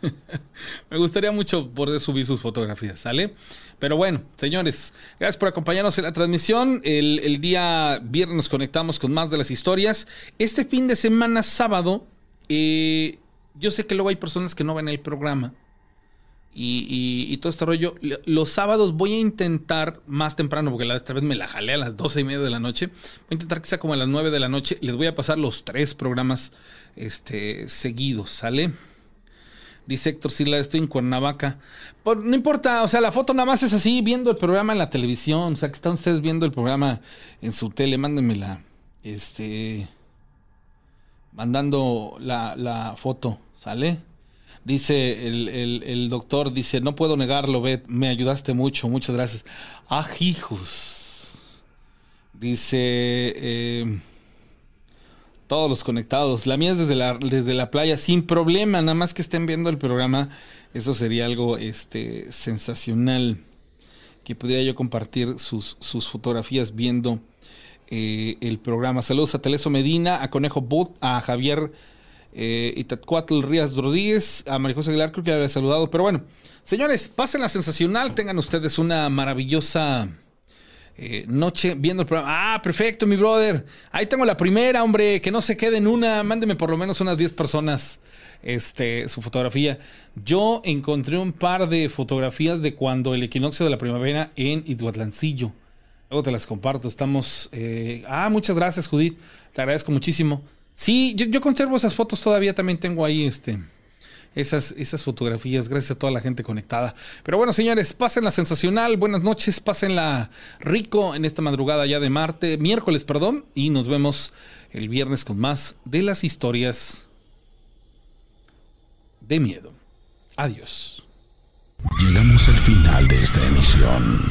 <laughs> Me gustaría mucho poder subir sus fotografías, ¿sale? Pero bueno, señores, gracias por acompañarnos en la transmisión. El, día viernes nos conectamos con más de las historias. Este fin de semana, sábado, eh, yo sé que luego hay personas que no ven el programa. Y, todo este rollo. Los sábados voy a intentar más temprano, porque la otra vez me la jalé a las doce y media de la noche. Voy a intentar que sea como a las 9 de la noche. Les voy a pasar los tres programas este, seguidos, ¿sale? Dice Héctor Sila, estoy en Cuernavaca. no importa, o sea, la foto nada más es así, viendo el programa en la televisión. O sea, que están ustedes viendo el programa en su tele, mándenmela. Este. Mandando la, la foto, ¿sale? Dice el, el, doctor, dice, no puedo negarlo, Bet, me ayudaste mucho, muchas gracias. Ah, hijos. Dice, eh, todos los conectados. La mía es desde la, desde la playa, sin problema, nada más que estén viendo el programa. Eso sería algo este, sensacional. Que pudiera yo compartir sus, sus fotografías viendo eh, el programa. Saludos a Teleso Medina, a Conejo Bot, a Javier eh, Itatcuatl Rías Rodríguez, a María José Aguilar, creo que había saludado. Pero bueno, señores, pasen la sensacional, tengan ustedes una maravillosa eh, noche viendo el programa. Ah, perfecto, mi brother. Ahí tengo la primera, hombre. Que no se quede en una. Mándeme por lo menos unas 10 personas este, su fotografía. Yo encontré un par de fotografías de cuando el equinoccio de la primavera en Ituatlancillo. Luego te las comparto. Estamos. Eh, ah, muchas gracias, Judith. Te agradezco muchísimo. Sí, yo, conservo esas fotos todavía. También tengo ahí este esas, esas fotografías. Gracias a toda la gente conectada. Pero bueno, señores, pasen la sensacional. Buenas noches, pásenla rico en esta madrugada ya de Marte, miércoles, perdón. Y nos vemos el viernes con más de las historias de miedo. Adiós. Llegamos al final de esta emisión.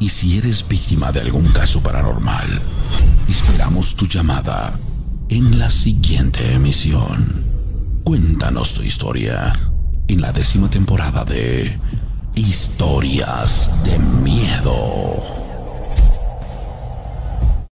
Y si eres víctima de algún caso paranormal, esperamos tu llamada en la siguiente emisión. Cuéntanos tu historia en la décima temporada de Historias de Miedo.